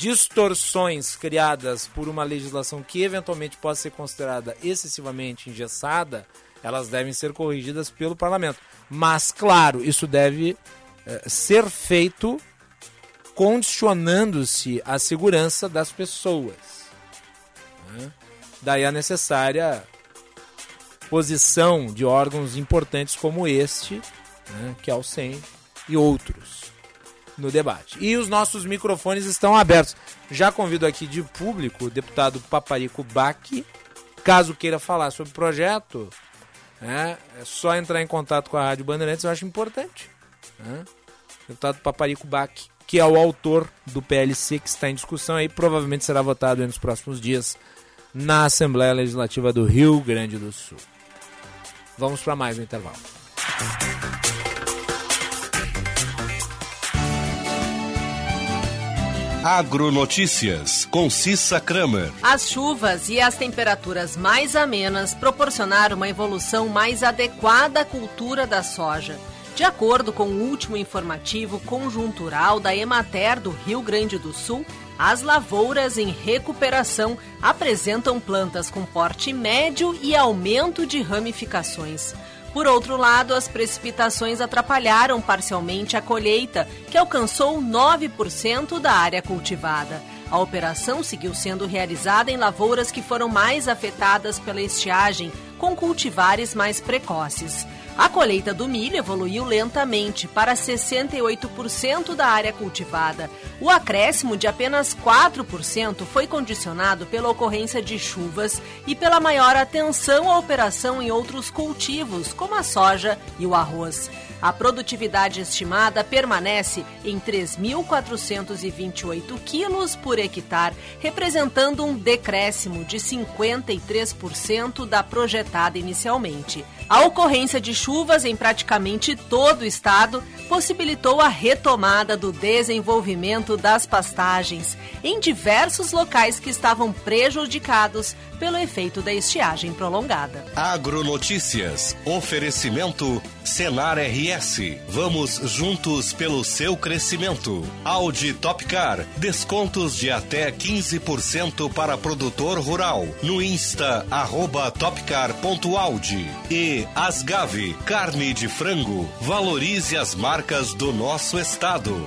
distorções criadas por uma legislação que eventualmente possa ser considerada excessivamente engessada, elas devem ser corrigidas pelo parlamento. Mas, claro, isso deve eh, ser feito condicionando-se à segurança das pessoas. né? Daí a necessária posição de órgãos importantes como este, né, que é o SEM, e outros no debate. E os nossos microfones estão abertos. Já convido aqui de público o deputado Paparico Bac, caso queira falar sobre o projeto, né, é só entrar em contato com a Rádio Bandeirantes, eu acho importante. né? Deputado Paparico Bac, que é o autor do PLC que está em discussão aí, provavelmente será votado nos próximos dias na Assembleia Legislativa do Rio Grande do Sul. Vamos para mais um intervalo. Agronotícias com Cissa Kramer. As chuvas e as temperaturas mais amenas proporcionaram uma evolução mais adequada à cultura da soja. De acordo com o último informativo conjuntural da Emater do Rio Grande do Sul, as lavouras em recuperação apresentam plantas com porte médio e aumento de ramificações. Por outro lado, as precipitações atrapalharam parcialmente a colheita, que alcançou 9% da área cultivada. A operação seguiu sendo realizada em lavouras que foram mais afetadas pela estiagem, com cultivares mais precoces. A colheita do milho evoluiu lentamente para 68% da área cultivada. O acréscimo de apenas 4% foi condicionado pela ocorrência de chuvas e pela maior atenção à operação em outros cultivos, como a soja e o arroz. A produtividade estimada permanece em 3.428 quilos por hectare, representando um decréscimo de 53% da projetada inicialmente. A ocorrência de chuvas em praticamente todo o estado possibilitou a retomada do desenvolvimento das pastagens em diversos locais que estavam prejudicados pelo efeito da estiagem prolongada. Agronotícias. Oferecimento Senar RS. Vamos juntos pelo seu crescimento. Audi Topcar. Descontos de até 15% para produtor rural. No Insta, arroba topcar.audi. E Asgave. Carne de frango. Valorize as marcas do nosso estado.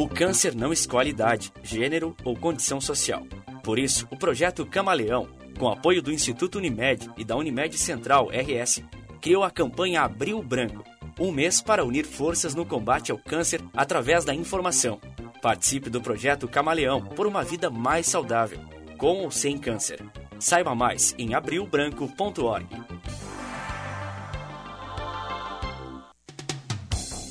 O câncer não escolhe idade, gênero ou condição social. Por isso, o projeto Camaleão, com apoio do Instituto Unimed e da Unimed Central RS, criou a campanha Abril Branco, um mês para unir forças no combate ao câncer através da informação. Participe do projeto Camaleão por uma vida mais saudável, com ou sem câncer. Saiba mais em abrilbranco.org.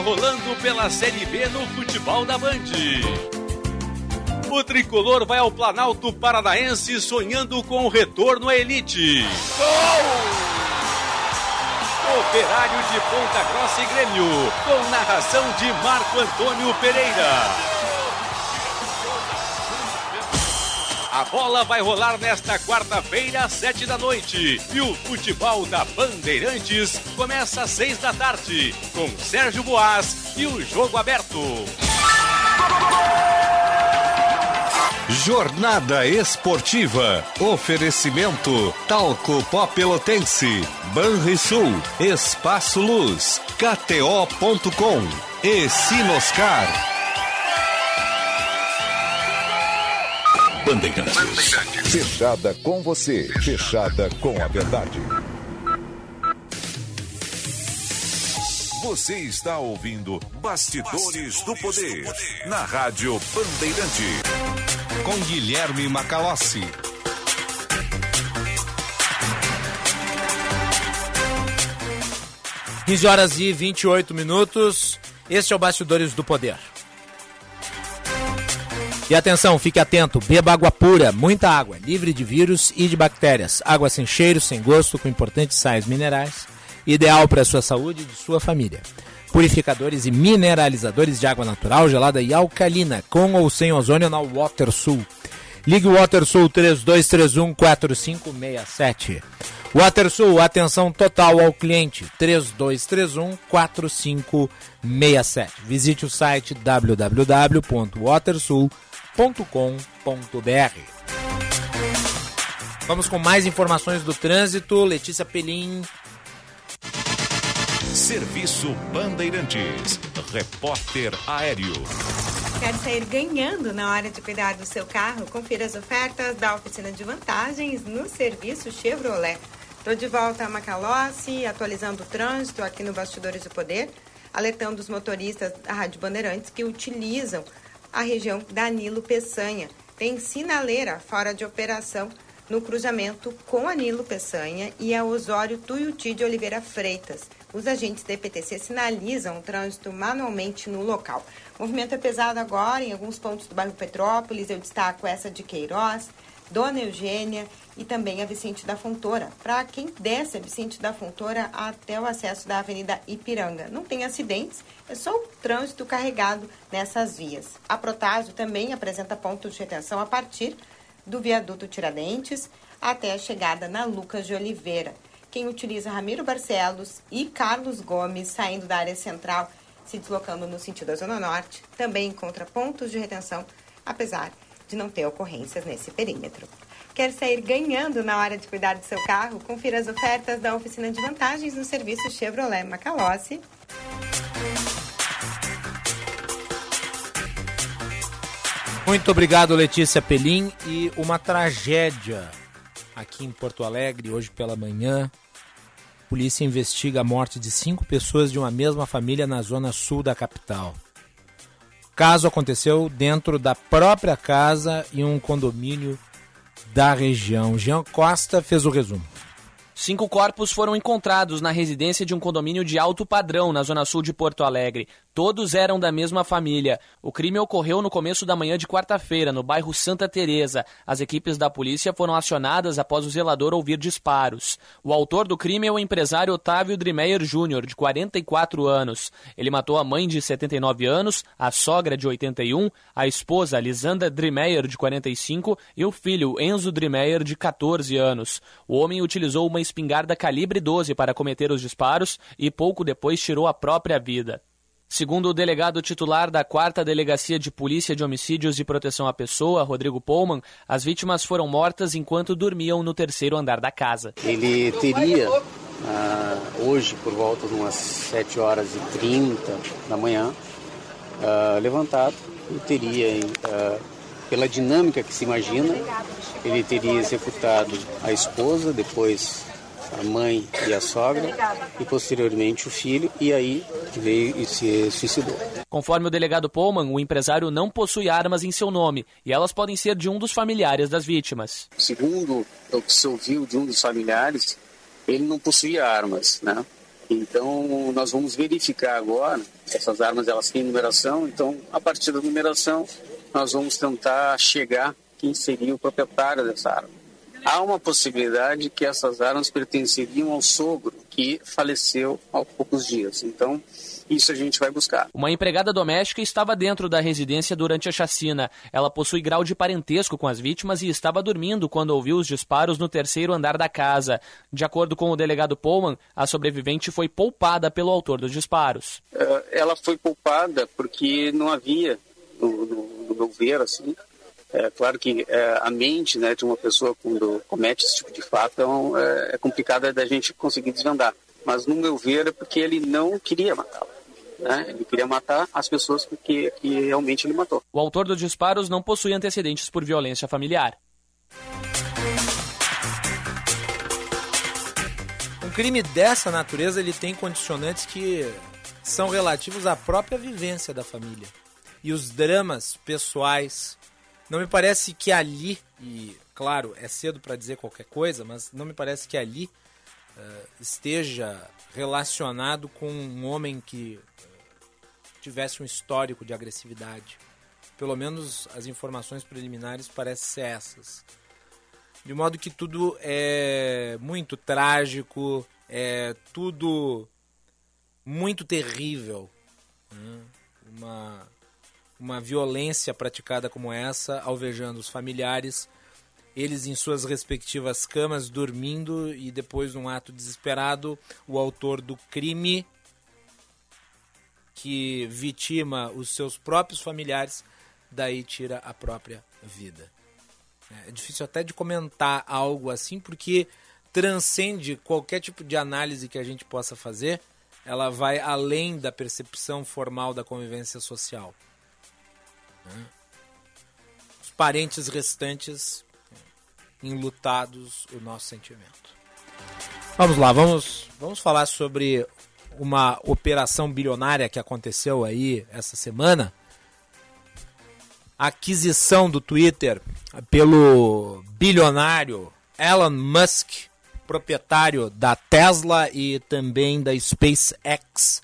Rolando pela Série B no futebol da Band. O tricolor vai ao Planalto Paranaense sonhando com o retorno à elite. Gol! Operário de Ponta Grossa e Grêmio, com narração de Marco Antônio Pereira. A bola vai rolar nesta quarta-feira, às sete da noite. E o futebol da Bandeirantes começa às seis da tarde, com Sérgio Boas e o jogo aberto. Jornada Esportiva. Oferecimento Talco Pó Pelotense, Banrisul, Espaço Luz, KTO.com e Sinoscar. Bandeirantes. Fechada com você, fechada com a verdade. Você está ouvindo Bastidores, do, Poder, na Rádio Bandeirante. Com Guilherme Macalossi. Quinze horas e 28 minutos. Este é o Bastidores do Poder. E atenção, fique atento, beba água pura, muita água, livre de vírus e de bactérias. Água sem cheiro, sem gosto, com importantes sais minerais, ideal para a sua saúde e de sua família. Purificadores e mineralizadores de água natural, gelada e alcalina, com ou sem ozônio na WaterSul. Ligue o WaterSul 3231 4567. WaterSul, atenção total ao cliente 3231 4567. Visite o site www.watersul.com www.bandeirantes.com.br. Vamos com mais informações do trânsito. Letícia Pelim. Serviço Bandeirantes. Repórter Aéreo. Quer sair ganhando na hora de cuidar do seu carro? Confira as ofertas da oficina de vantagens no serviço Chevrolet. Estou de volta a Macalossi, atualizando o trânsito aqui no Bastidores do Poder, alertando os motoristas da Rádio Bandeirantes que utilizam a região Danilo Peçanha. Tem sinaleira fora de operação no cruzamento com Anilo Peçanha e a Osório Tuiuti de Oliveira Freitas. Os agentes da EPTC sinalizam o trânsito manualmente no local. O movimento é pesado agora em alguns pontos do bairro Petrópolis. Eu destaco essa de Queiroz, Dona Eugênia e também a Vicente da Fontoura. Para quem desce a Vicente da Fontoura até o acesso da Avenida Ipiranga. Não tem acidentes, é só o trânsito carregado nessas vias. A Protásio também apresenta pontos de retenção a partir do viaduto Tiradentes até a chegada na Lucas de Oliveira. quem utiliza Ramiro Barcelos e Carlos Gomes saindo da área central, se deslocando no sentido da Zona Norte, também encontra pontos de retenção, apesar de não ter ocorrências nesse perímetro. Quer sair ganhando na hora de cuidar do seu carro? Confira as ofertas da oficina de vantagens no serviço Chevrolet Macalossi. Muito obrigado, Letícia Pelim. E uma tragédia aqui em Porto Alegre, hoje pela manhã. Polícia investiga a morte de cinco pessoas de uma mesma família na zona sul da capital. O caso aconteceu dentro da própria casa em um condomínio da região. Jean Costa fez o resumo. Cinco corpos foram encontrados na residência de um condomínio de alto padrão na zona sul de Porto Alegre. Todos eram da mesma família. O crime ocorreu no começo da manhã de quarta-feira, no bairro Santa Teresa. As equipes da polícia foram acionadas após o zelador ouvir disparos. O autor do crime é o empresário Otávio Drimeyer Júnior, de 44 anos. Ele matou a mãe de 79 anos, a sogra de 81, a esposa Lisanda Drimeyer, de 45, e o filho Enzo Drimeyer, de 14 anos. O homem utilizou uma espingarda calibre 12 para cometer os disparos e pouco depois tirou a própria vida. Segundo o delegado titular da 4 Delegacia de Polícia de Homicídios e Proteção à Pessoa, Rodrigo Pullman, as vítimas foram mortas enquanto dormiam no terceiro andar da casa. Ele teria, ah, hoje, por volta de umas 7 horas e 30 da manhã, ah, levantado e teria, ah, pela dinâmica que se imagina, ele teria executado a esposa, depois a mãe e a sogra e posteriormente o filho e aí veio e se suicidou. Conforme o delegado Pullman, o empresário não possui armas em seu nome e elas podem ser de um dos familiares das vítimas. Segundo o que se ouviu de um dos familiares, ele não possuía armas, né? Então nós vamos verificar agora essas armas elas têm numeração, então a partir da numeração nós vamos tentar chegar quem seria o proprietário dessa arma. Há uma possibilidade que essas armas pertenceriam ao sogro que faleceu há poucos dias. Então, isso a gente vai buscar. Uma empregada doméstica estava dentro da residência durante a chacina. Ela possui grau de parentesco com as vítimas e estava dormindo quando ouviu os disparos no terceiro andar da casa. De acordo com o delegado Pullman, a sobrevivente foi poupada pelo autor dos disparos. Uh, ela foi poupada porque não havia, no, no, no meu ver, assim, é claro que é, a mente né, de uma pessoa quando comete esse tipo de fato é, é complicada da gente conseguir desvendar. Mas no meu ver é porque ele não queria matá-la. Né? Ele queria matar as pessoas que, que realmente ele matou. O autor dos disparos não possui antecedentes por violência familiar. Um crime dessa natureza ele tem condicionantes que são relativos à própria vivência da família e os dramas pessoais não me parece que ali, e claro, é cedo para dizer qualquer coisa, mas não me parece que ali uh, esteja relacionado com um homem que uh, tivesse um histórico de agressividade. Pelo menos as informações preliminares parecem ser essas. De modo que tudo é muito trágico, é tudo muito terrível. Né? Uma uma violência praticada como essa, alvejando os familiares, eles em suas respectivas camas dormindo e depois num ato desesperado, o autor do crime que vitima os seus próprios familiares, daí tira a própria vida. É difícil até de comentar algo assim porque transcende qualquer tipo de análise que a gente possa fazer, ela vai além da percepção formal da convivência social. Os parentes restantes enlutados, o nosso sentimento. Vamos lá, vamos, vamos falar sobre uma operação bilionária que aconteceu aí essa semana. A aquisição do Twitter pelo bilionário Elon Musk, proprietário da Tesla e também da SpaceX.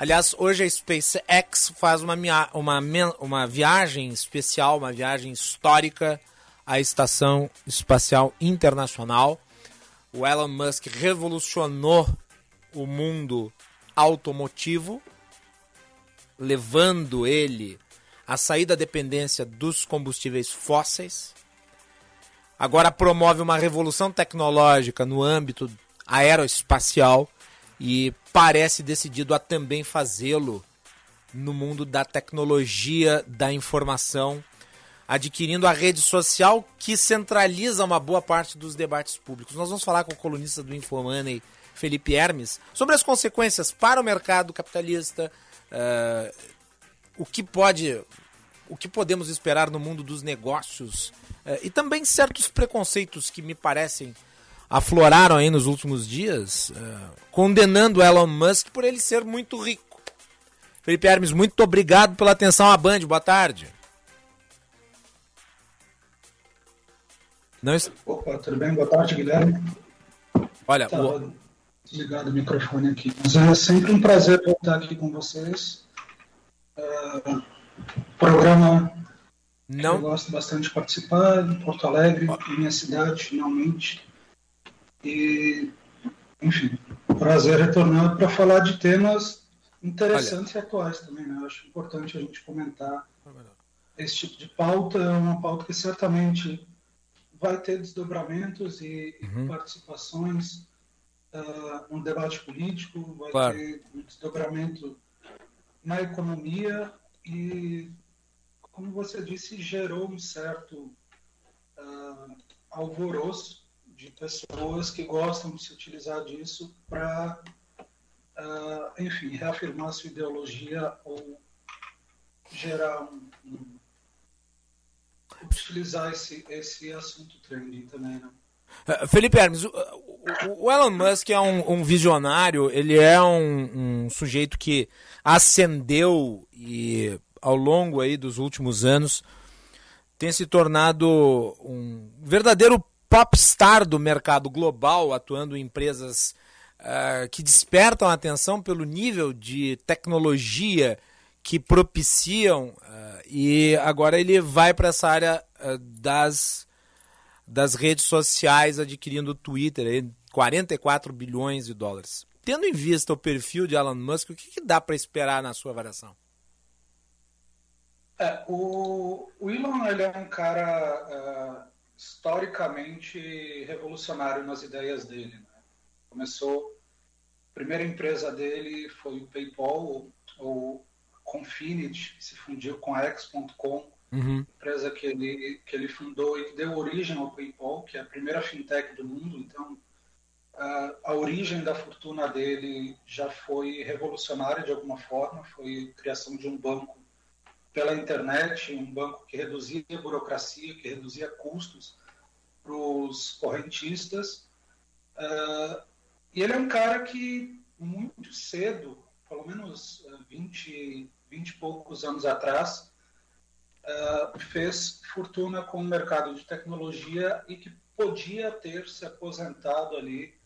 Aliás, hoje a SpaceX faz uma, uma, uma viagem especial, uma viagem histórica à Estação Espacial Internacional. O Elon Musk revolucionou o mundo automotivo, levando ele a sair da dependência dos combustíveis fósseis. Agora promove uma revolução tecnológica no âmbito aeroespacial e parece decidido a também fazê-lo no mundo da tecnologia da informação, adquirindo a rede social que centraliza uma boa parte dos debates públicos. Nós vamos falar com o colunista do Infomoney, Felipe Hermes, sobre as consequências para o mercado capitalista, uh, o que pode, o que podemos esperar no mundo dos negócios uh, e também certos preconceitos que me parecem afloraram aí nos últimos dias, uh, condenando Elon Musk por ele ser muito rico. Felipe Hermes, muito obrigado pela atenção à Band. Boa tarde. Não... Opa, tudo bem? Boa tarde, Guilherme. Olha, o... desligado o microfone aqui. Mas é sempre um prazer voltar aqui com vocês. Uh, programa não... eu gosto bastante de participar em Porto Alegre, minha cidade, finalmente. E, enfim, prazer retornar para falar de temas interessantes Olha. e atuais também. Né? Eu acho importante a gente comentar esse tipo de pauta. É uma pauta que certamente vai ter desdobramentos e, uhum. participações uh, no debate político, vai claro. ter um desdobramento na economia e, como você disse, gerou um certo uh, alvoroço de pessoas que gostam de se utilizar disso para, uh, ah, enfim, reafirmar sua ideologia ou gerar um, um utilizar esse, esse assunto trendy também, né? Uh, Felipe Hermes, o, o, Elon Musk é um, um, visionário, ele é um, um, sujeito que ascendeu e ao longo aí dos últimos anos tem se tornado um verdadeiro popstar do mercado global, atuando em empresas uh, que despertam a atenção pelo nível de tecnologia que propiciam uh, e agora ele vai para essa área uh, das, das redes sociais, adquirindo o Twitter, aí, 44 bilhões de dólares. Tendo em vista o perfil de Elon Musk, o que, que dá para esperar na sua avaliação? É, o, o Elon ele é um cara historicamente revolucionário nas ideias dele. Né? Começou, a primeira empresa dele foi o PayPal, ou Confinity, que se fundiu com a X.com, uhum. empresa que ele, que ele fundou e que deu origem ao PayPal, que é a primeira fintech do mundo. Então, a, a origem da fortuna dele já foi revolucionária de alguma forma, foi a criação de um banco pela internet, um banco que reduzia burocracia, que reduzia custos para os correntistas. Uh, e ele é um cara que muito cedo, pelo menos 20, 20 e poucos anos atrás, uh, fez fortuna com o mercado de tecnologia e que podia ter se aposentado ali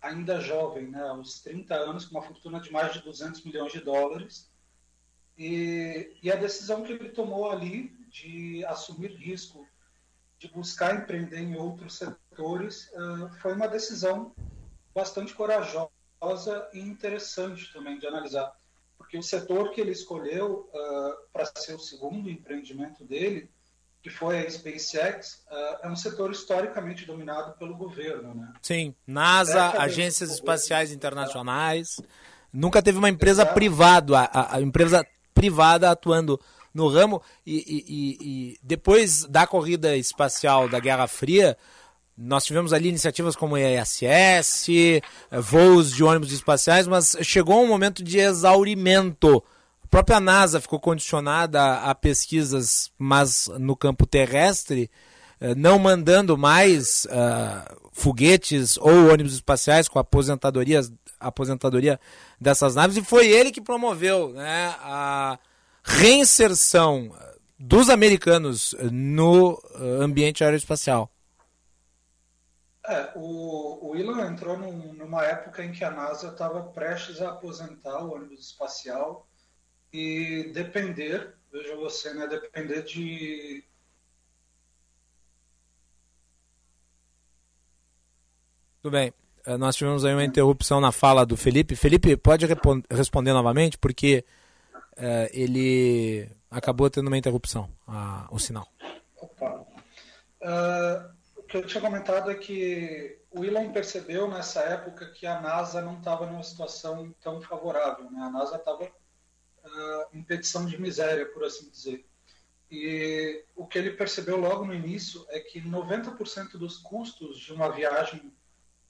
ainda jovem, né, aos 30 anos, com uma fortuna de mais de 200 milhões de dólares e, e, a decisão que ele tomou ali de assumir risco, de buscar empreender em outros setores, uh, foi uma decisão bastante corajosa e interessante também de analisar. Porque o setor que ele escolheu uh, para ser o segundo empreendimento dele, que foi a SpaceX, uh, é um setor historicamente dominado pelo governo. Né? Sim, NASA, agências espaciais internacionais. Nunca teve uma empresa privada, a, a, empresa privada atuando no ramo. E, e, e, depois da corrida espacial da Guerra Fria, nós tivemos ali iniciativas como ISS, voos de ônibus espaciais, mas chegou um momento de exaurimento. A própria NASA ficou condicionada a pesquisas, mas no campo terrestre, eh, não mandando mais uh, foguetes ou ônibus espaciais com aposentadoria, aposentadoria dessas naves, e foi ele que promoveu né, a reinserção dos americanos no eh, ambiente aeroespacial. É, o, o Elon entrou num, numa época em que a NASA estava prestes a aposentar o ônibus espacial e depender, veja você, né, depender de Tudo bem. Eh, nós tivemos aí uma interrupção na fala do Felipe. Felipe, pode responder novamente, porque uh, ele acabou tendo uma interrupção, o sinal. Opa. Uh, o que eu tinha comentado é que o Elon percebeu nessa época que a NASA não estava numa situação tão favorável. Né? A NASA estava em petição de miséria, por assim dizer. E o que ele percebeu logo no início é que 90% dos custos de uma viagem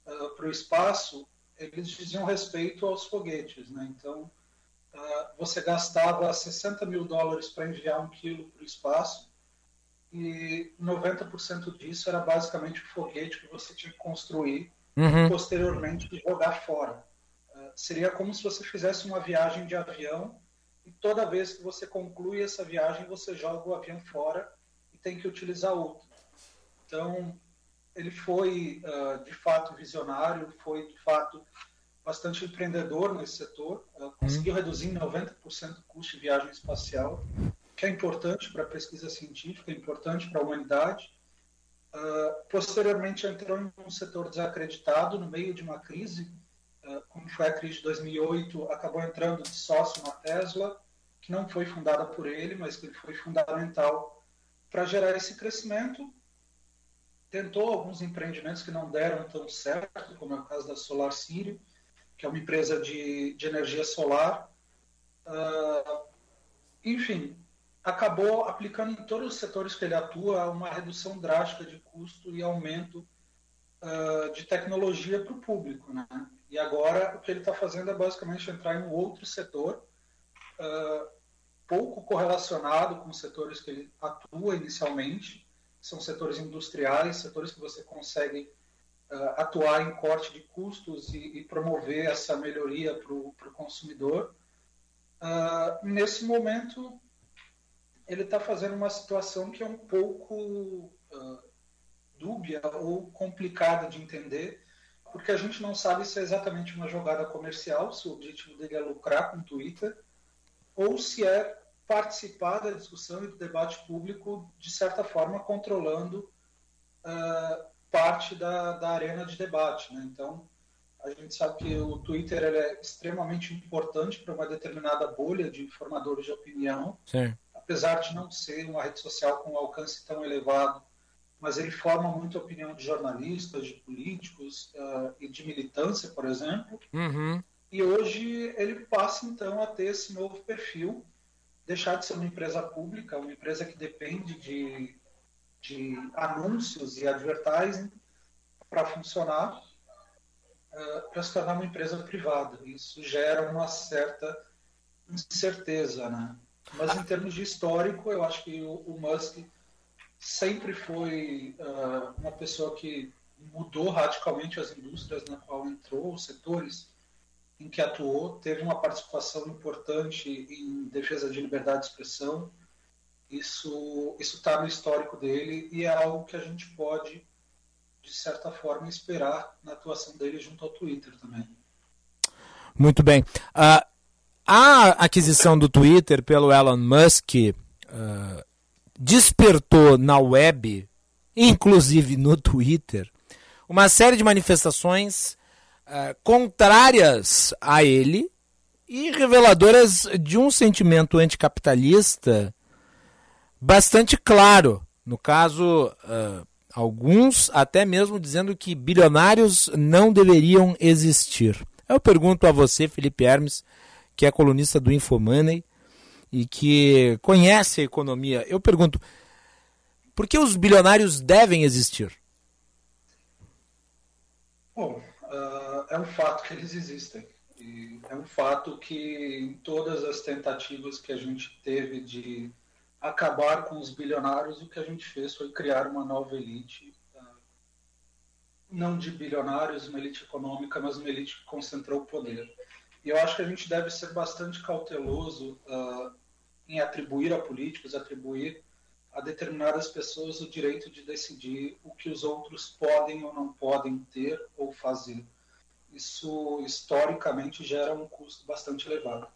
uh, para o espaço eles diziam respeito aos foguetes. Né? Então, uh, você gastava 60 mil dólares para enviar um quilo para o espaço e 90% disso era basicamente o foguete que você tinha que construir uhum. e posteriormente jogar fora. Uh, seria como se você fizesse uma viagem de avião e toda vez que você conclui essa viagem você joga o avião fora e tem que utilizar outro. Então ele foi uh, de fato visionário, foi de fato bastante empreendedor nesse setor, uh, conseguiu uhum. reduzir em 90% o custo de viagem espacial que é importante para a pesquisa científica, é importante para a humanidade. Uh, posteriormente, entrou em um setor desacreditado no meio de uma crise, como foi a crise de 2008, acabou entrando de sócio na Tesla, que não foi fundada por ele, mas que foi fundamental para gerar esse crescimento. Tentou alguns empreendimentos que não deram tão certo, como é o caso da Solar City, que é uma empresa de, de energia solar. Uh, enfim, acabou aplicando em todos os setores que ele atua uma redução drástica de custo e aumento uh, de tecnologia para o público. Né? E agora o que ele está fazendo é basicamente entrar em um outro setor, uh, pouco correlacionado com os setores que ele atua inicialmente, são setores industriais, setores que você consegue uh, atuar em corte de custos e, e promover essa melhoria para o consumidor. nesse momento, ele está fazendo uma situação que é um pouco uh, dúbia ou complicada de entender, porque a gente não sabe se é exatamente uma jogada comercial, se o objetivo dele é lucrar com o Twitter, ou se é participar da discussão e do debate público, de certa forma, controlando uh, parte da, da arena de debate. Né? Então, a gente sabe que o Twitter é extremamente importante para uma determinada bolha de formadores de opinião. Sim apesar de não ser uma rede social com um alcance tão elevado, mas ele forma muita opinião de jornalistas, de políticos uh, e de militância, por exemplo. Uhum. E hoje ele passa então a ter esse novo perfil, deixar de ser uma empresa pública, uma empresa que depende de, de anúncios e advertising para funcionar, uh, para se tornar uma empresa privada. Isso gera uma certa incerteza, né? Mas em termos de histórico, eu acho que o, o Musk sempre foi uh, uma pessoa que mudou radicalmente as indústrias na qual entrou, os setores em que atuou, teve uma participação importante em defesa de liberdade de expressão. Isso está no histórico dele e é algo que a gente pode, de certa forma, esperar na atuação dele junto ao Twitter também. Muito bem. Uh, a aquisição do Twitter pelo Elon Musk uh, despertou na web, inclusive no Twitter, uma série de manifestações uh, contrárias a ele e reveladoras de um sentimento anticapitalista bastante claro. No caso, uh, alguns até mesmo dizendo que bilionários não deveriam existir. Eu pergunto a você, Felipe Hermes, que é colunista do Infomoney e que conhece a economia. Eu pergunto, por que os bilionários devem existir? Bom, uh, é um fato que eles existem. E é um fato que em todas as tentativas que a gente teve de acabar com os bilionários, o que a gente fez foi criar uma nova elite, uh, não de bilionários, uma elite econômica, mas uma elite que concentrou o poder. E eu acho que a gente deve ser bastante cauteloso uh, em atribuir a políticos, atribuir a determinadas pessoas o direito de decidir o que os outros podem ou não podem ter ou fazer. Isso, historicamente, gera um custo bastante elevado.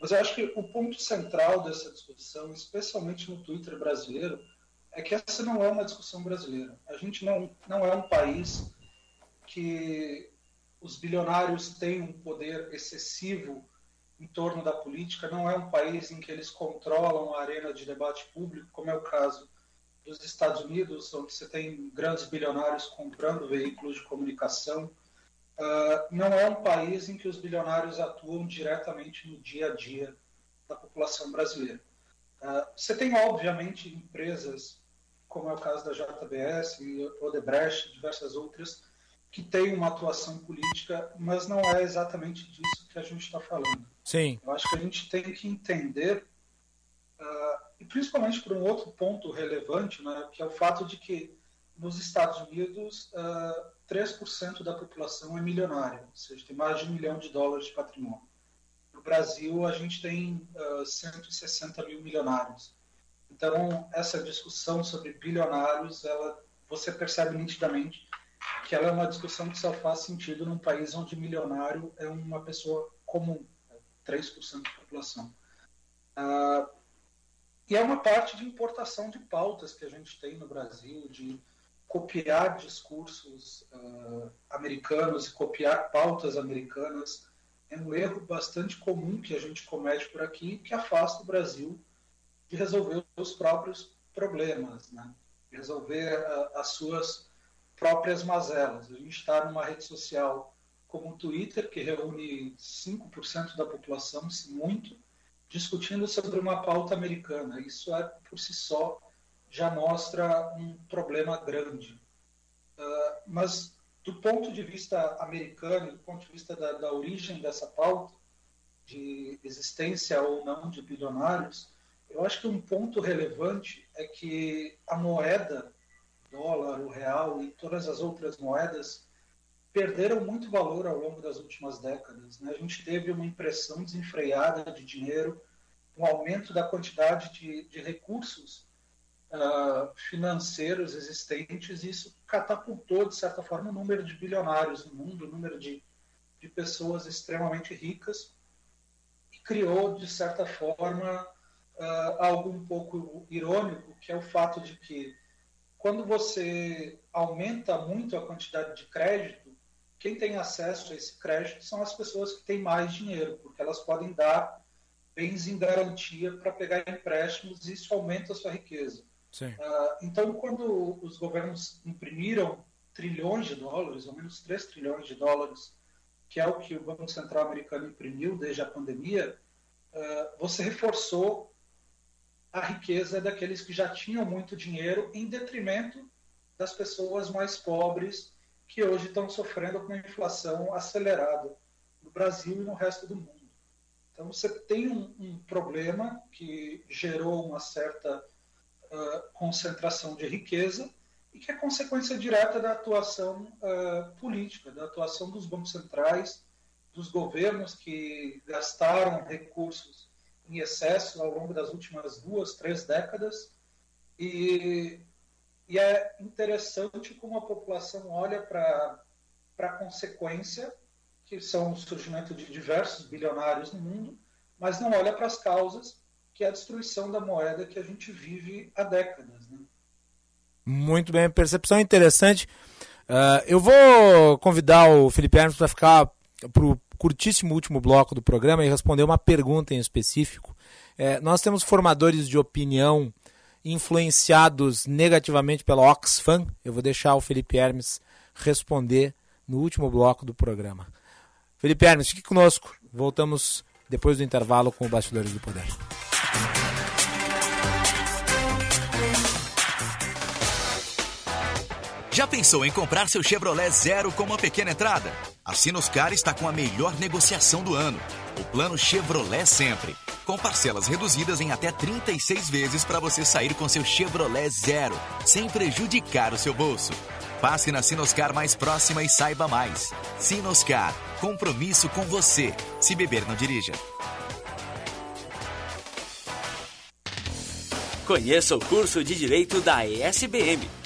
Mas eu acho que o ponto central dessa discussão, especialmente no Twitter brasileiro, é que essa não é uma discussão brasileira. A gente não, não é um país que os bilionários têm um poder excessivo em torno da política, não é um país em que eles controlam a arena de debate público, como é o caso dos Estados Unidos, onde você tem grandes bilionários comprando veículos de comunicação, uh, não é um país em que os bilionários atuam diretamente no dia a dia da população brasileira. Uh, você tem, obviamente, empresas, como é o caso da JBS, Odebrecht, diversas outras, que têm uma atuação política, mas não é exatamente disso que a gente está falando. Sim. Eu acho que a gente tem que entender, uh, e principalmente por um outro ponto relevante, né, que é o fato de que nos Estados Unidos uh, 3% da população é milionária, ou seja, tem mais de um milhão de dólares de patrimônio. No Brasil, a gente tem uh, 160 mil milionários. Então, essa discussão sobre bilionários, ela, você percebe nitidamente que ela é uma discussão que só faz sentido num país onde milionário é uma pessoa comum. 3% da população. Ah, e é uma parte de importação de pautas que a gente tem no Brasil, de copiar discursos uh, americanos e copiar pautas americanas. É um erro bastante comum que a gente comete por aqui, que afasta o Brasil de resolver os próprios problemas, né? de resolver uh, as suas próprias mazelas. A gente está numa rede social como o Twitter, que reúne 5% da população, se muito, discutindo sobre uma pauta americana. Isso é, por si só, já mostra um problema grande. Uh, mas, do ponto de vista americano, do ponto de vista da, da origem dessa pauta, de existência ou não de bilionários, eu acho que um ponto relevante é que a moeda, dólar, o real e todas as outras moedas perderam muito valor ao longo das últimas décadas. Né? A gente teve uma impressão desenfreada de dinheiro, um aumento da quantidade de, de recursos uh, financeiros existentes, e isso catapultou, de certa forma, o número de bilionários no mundo, o número de, de pessoas extremamente ricas, e criou, de certa forma, uh, algo um pouco irônico, que é o fato de que, quando você aumenta muito a quantidade de crédito, quem tem acesso a esse crédito são as pessoas que têm mais dinheiro, porque elas podem dar bens em garantia para pegar empréstimos e isso aumenta a sua riqueza. Uh, então, quando os governos imprimiram trilhões de dólares, ou menos 3 trilhões de dólares, que é o que o Banco Central americano imprimiu desde a pandemia, uh, você reforçou a riqueza daqueles que já tinham muito dinheiro em detrimento das pessoas mais pobres que hoje estão sofrendo com inflação acelerada no Brasil e no resto do mundo. Então, você tem um, um problema que gerou uma certa uh, concentração de riqueza e que é consequência direta da atuação uh, política, da atuação dos bancos centrais, dos governos que gastaram recursos em excesso ao longo das últimas duas, três décadas e e é interessante como a população olha para a consequência, que são o surgimento de diversos bilionários no mundo, mas não olha para as causas, que é a destruição da moeda que a gente vive há décadas. Né? Muito bem, percepção interessante. Uh, eu vou convidar o Felipe Hermes para ficar para o curtíssimo último bloco do programa e responder uma pergunta em específico. É, nós temos formadores de opinião influenciados negativamente pela Oxfam? Eu vou deixar o Felipe Hermes responder no último bloco do programa. Felipe Hermes, fique conosco. Voltamos depois do intervalo com o Bastidores do Poder. Já pensou em comprar seu Chevrolet Zero com uma pequena entrada? A Sinoscar está com a melhor negociação do ano. O plano Chevrolet Sempre com parcelas reduzidas em até 36 vezes para você sair com seu Chevrolet Zero, sem prejudicar o seu bolso. Passe na Sinoscar mais próxima e saiba mais. Sinoscar, compromisso com você. Se beber, não dirija. Conheça o curso de Direito da ESBM,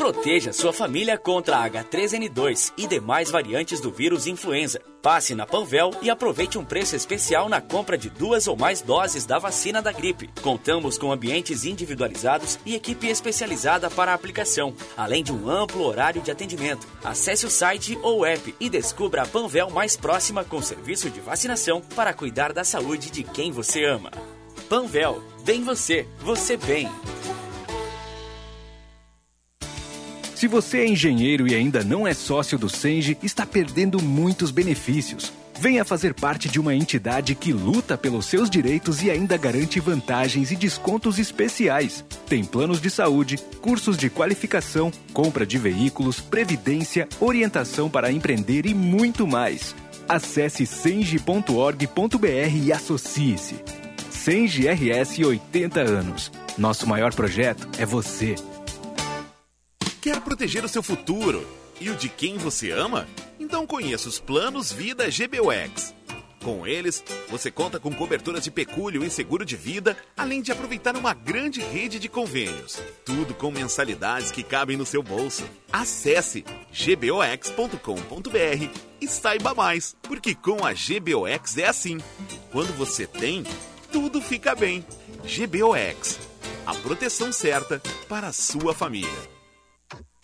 Proteja sua família contra a H3N2 e demais variantes do vírus influenza. Passe na Panvel e aproveite um preço especial na compra de duas ou mais doses da vacina da gripe. Contamos com ambientes individualizados e equipe especializada para a aplicação, além de um amplo horário de atendimento. Acesse o site ou app e descubra a Panvel mais próxima com serviço de vacinação para cuidar da saúde de quem você ama. Panvel, bem você, você bem. Se você é engenheiro e ainda não é sócio do Senge, está perdendo muitos benefícios. Venha fazer parte de uma entidade que luta pelos seus direitos e ainda garante vantagens e descontos especiais. Tem planos de saúde, cursos de qualificação, compra de veículos, previdência, orientação para empreender e muito mais. Acesse senge.org.br e associe-se. Senge RS 80 anos. Nosso maior projeto é você. Quer proteger o seu futuro e o de quem você ama? Então conheça os planos Vida GBUX. Com eles, você conta com coberturas de pecúlio e seguro de vida, além de aproveitar uma grande rede de convênios. Tudo com mensalidades que cabem no seu bolso. Acesse gbox.com.br e saiba mais, porque com a GBOX é assim. Quando você tem, tudo fica bem. GBOX, a proteção certa para a sua família.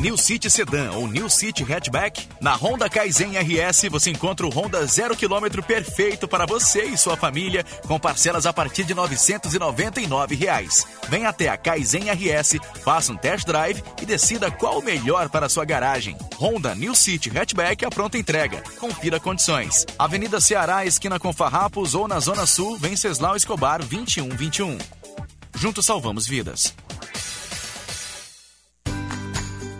New City Sedan ou New City Hatchback? Na Honda Kaizen RS você encontra o Honda 0 km perfeito para você e sua família, com parcelas a partir de 999 reais. Venha até a Kaizen RS, faça um test drive e decida qual o melhor para sua garagem. Honda New City Hatchback a pronta entrega. Confira condições. Avenida Ceará, esquina com Farrapos ou na Zona Sul, Venceslau Escobar 2121. Juntos salvamos vidas.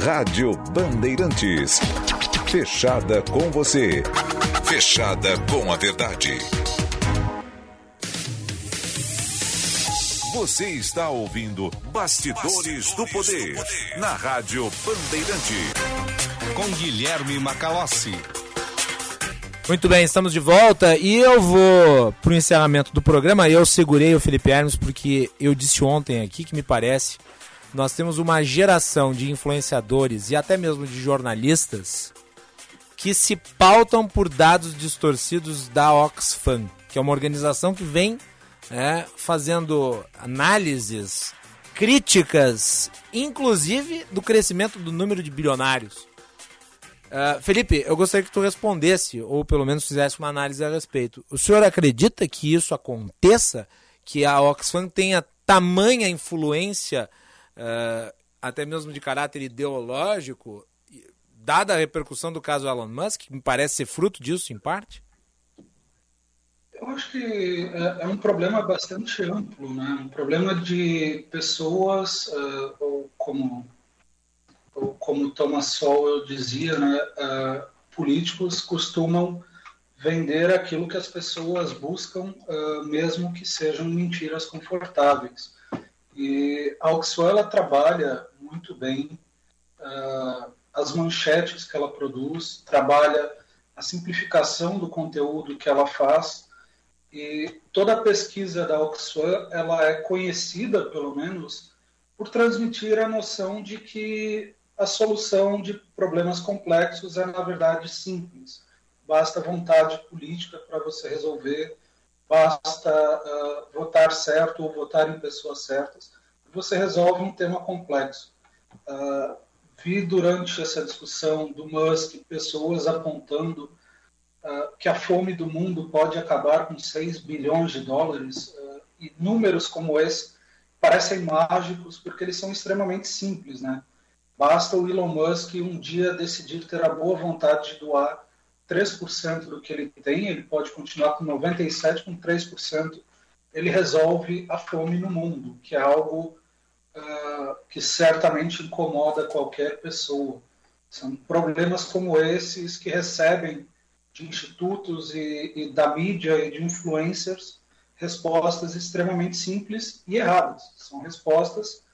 Rádio Bandeirantes. Fechada com você. Fechada com a verdade. Você está ouvindo Bastidores, do, poder, na Rádio Bandeirante. Com Guilherme Macalossi. Muito bem, estamos de volta e eu vou pro encerramento do programa. Eu segurei o Felipe Hermes porque eu disse ontem aqui que me parece nós temos uma geração de influenciadores e até mesmo de jornalistas que se pautam por dados distorcidos da Oxfam, que é uma organização que vem é, fazendo análises críticas, inclusive do crescimento do número de bilionários. Uh, Felipe, eu gostaria que tu respondesse, ou pelo menos fizesse uma análise a respeito. O senhor acredita que isso aconteça? Que a Oxfam tenha tamanha influência uh, até mesmo de caráter ideológico, dada a repercussão do caso Elon Musk, que me parece ser fruto disso em parte? Eu acho que é, é um problema bastante amplo, né? Um problema de pessoas, uh, ou como ou como Thomas Sowell dizia, né? Uh, políticos costumam vender aquilo que as pessoas buscam, uh, mesmo que sejam mentiras confortáveis. E a Oxfam ela trabalha muito bem uh, as manchetes que ela produz, trabalha a simplificação do conteúdo que ela faz e toda a pesquisa da Oxfam ela é conhecida pelo menos por transmitir a noção de que a solução de problemas complexos é na verdade simples. Basta vontade política para você resolver basta uh, votar certo ou votar em pessoas certas, você resolve um tema complexo. Uh, vi durante essa discussão do Musk pessoas apontando uh, que a fome do mundo pode acabar com 6 bilhões de dólares, e números como esse parecem mágicos porque eles são extremamente simples, né? Basta o Elon Musk um dia decidir ter a boa vontade de doar 3% do que ele tem, ele pode continuar com 97%, com 3%, ele resolve a fome no mundo, que é algo uh, que certamente incomoda qualquer pessoa. São problemas como esses que recebem de institutos e, e da mídia e de influencers respostas extremamente simples e erradas. São respostas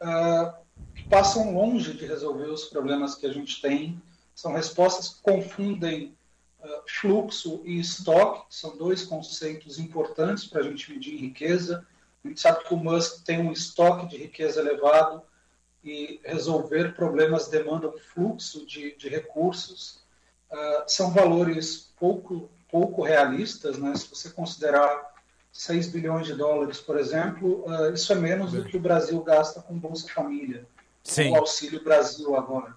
uh, que passam longe de resolver os problemas que a gente tem. São respostas que confundem uh, fluxo e estoque, que são dois conceitos importantes para a gente medir riqueza. A gente sabe que o Musk tem um estoque de riqueza elevado e resolver problemas demandam fluxo de, de recursos. Uh, são valores pouco, pouco realistas, né? se você considerar 6 bilhões de dólares, por exemplo, uh, isso é menos do que o Brasil gasta com Bolsa Família, Sim. com o Auxílio Brasil agora.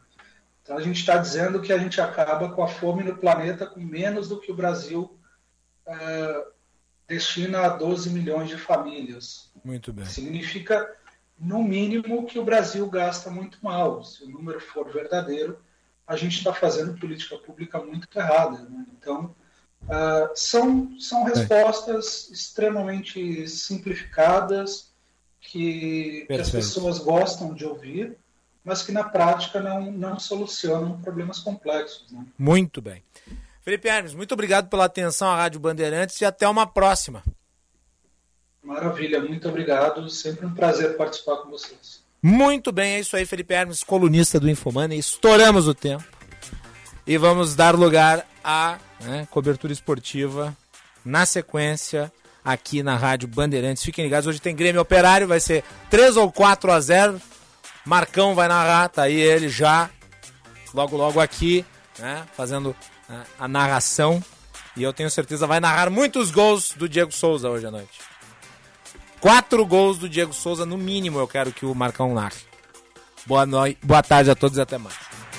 Então a gente está dizendo que a gente acaba com a fome no planeta com menos do que o Brasil uh, destina a 12 milhões de famílias. Muito bem. Significa, no mínimo, que o Brasil gasta muito mal. Se o número for verdadeiro, a gente está fazendo política pública muito errada. Né? Então, uh, são, são respostas é. extremamente simplificadas que, que, as pessoas gostam de ouvir, mas que na prática não, não solucionam problemas complexos. Né? Muito bem. Felipe Hermes, muito obrigado pela atenção à Rádio Bandeirantes e até uma próxima. Maravilha, muito obrigado. Sempre um prazer participar com vocês. Muito bem, é isso aí, Felipe Hermes, colunista do Infomani. Estouramos o tempo e vamos dar lugar à né, cobertura esportiva na sequência aqui na Rádio Bandeirantes. Fiquem ligados, hoje tem Grêmio Operário, vai ser 3 ou 4 a 0. Marcão vai narrar, tá aí ele já, logo logo aqui, né, fazendo a narração. E eu tenho certeza vai narrar muitos gols do Diego Souza hoje à noite. Quatro gols do Diego Souza, no mínimo, eu quero que o Marcão narre. Boa noite, boa tarde a todos e até mais.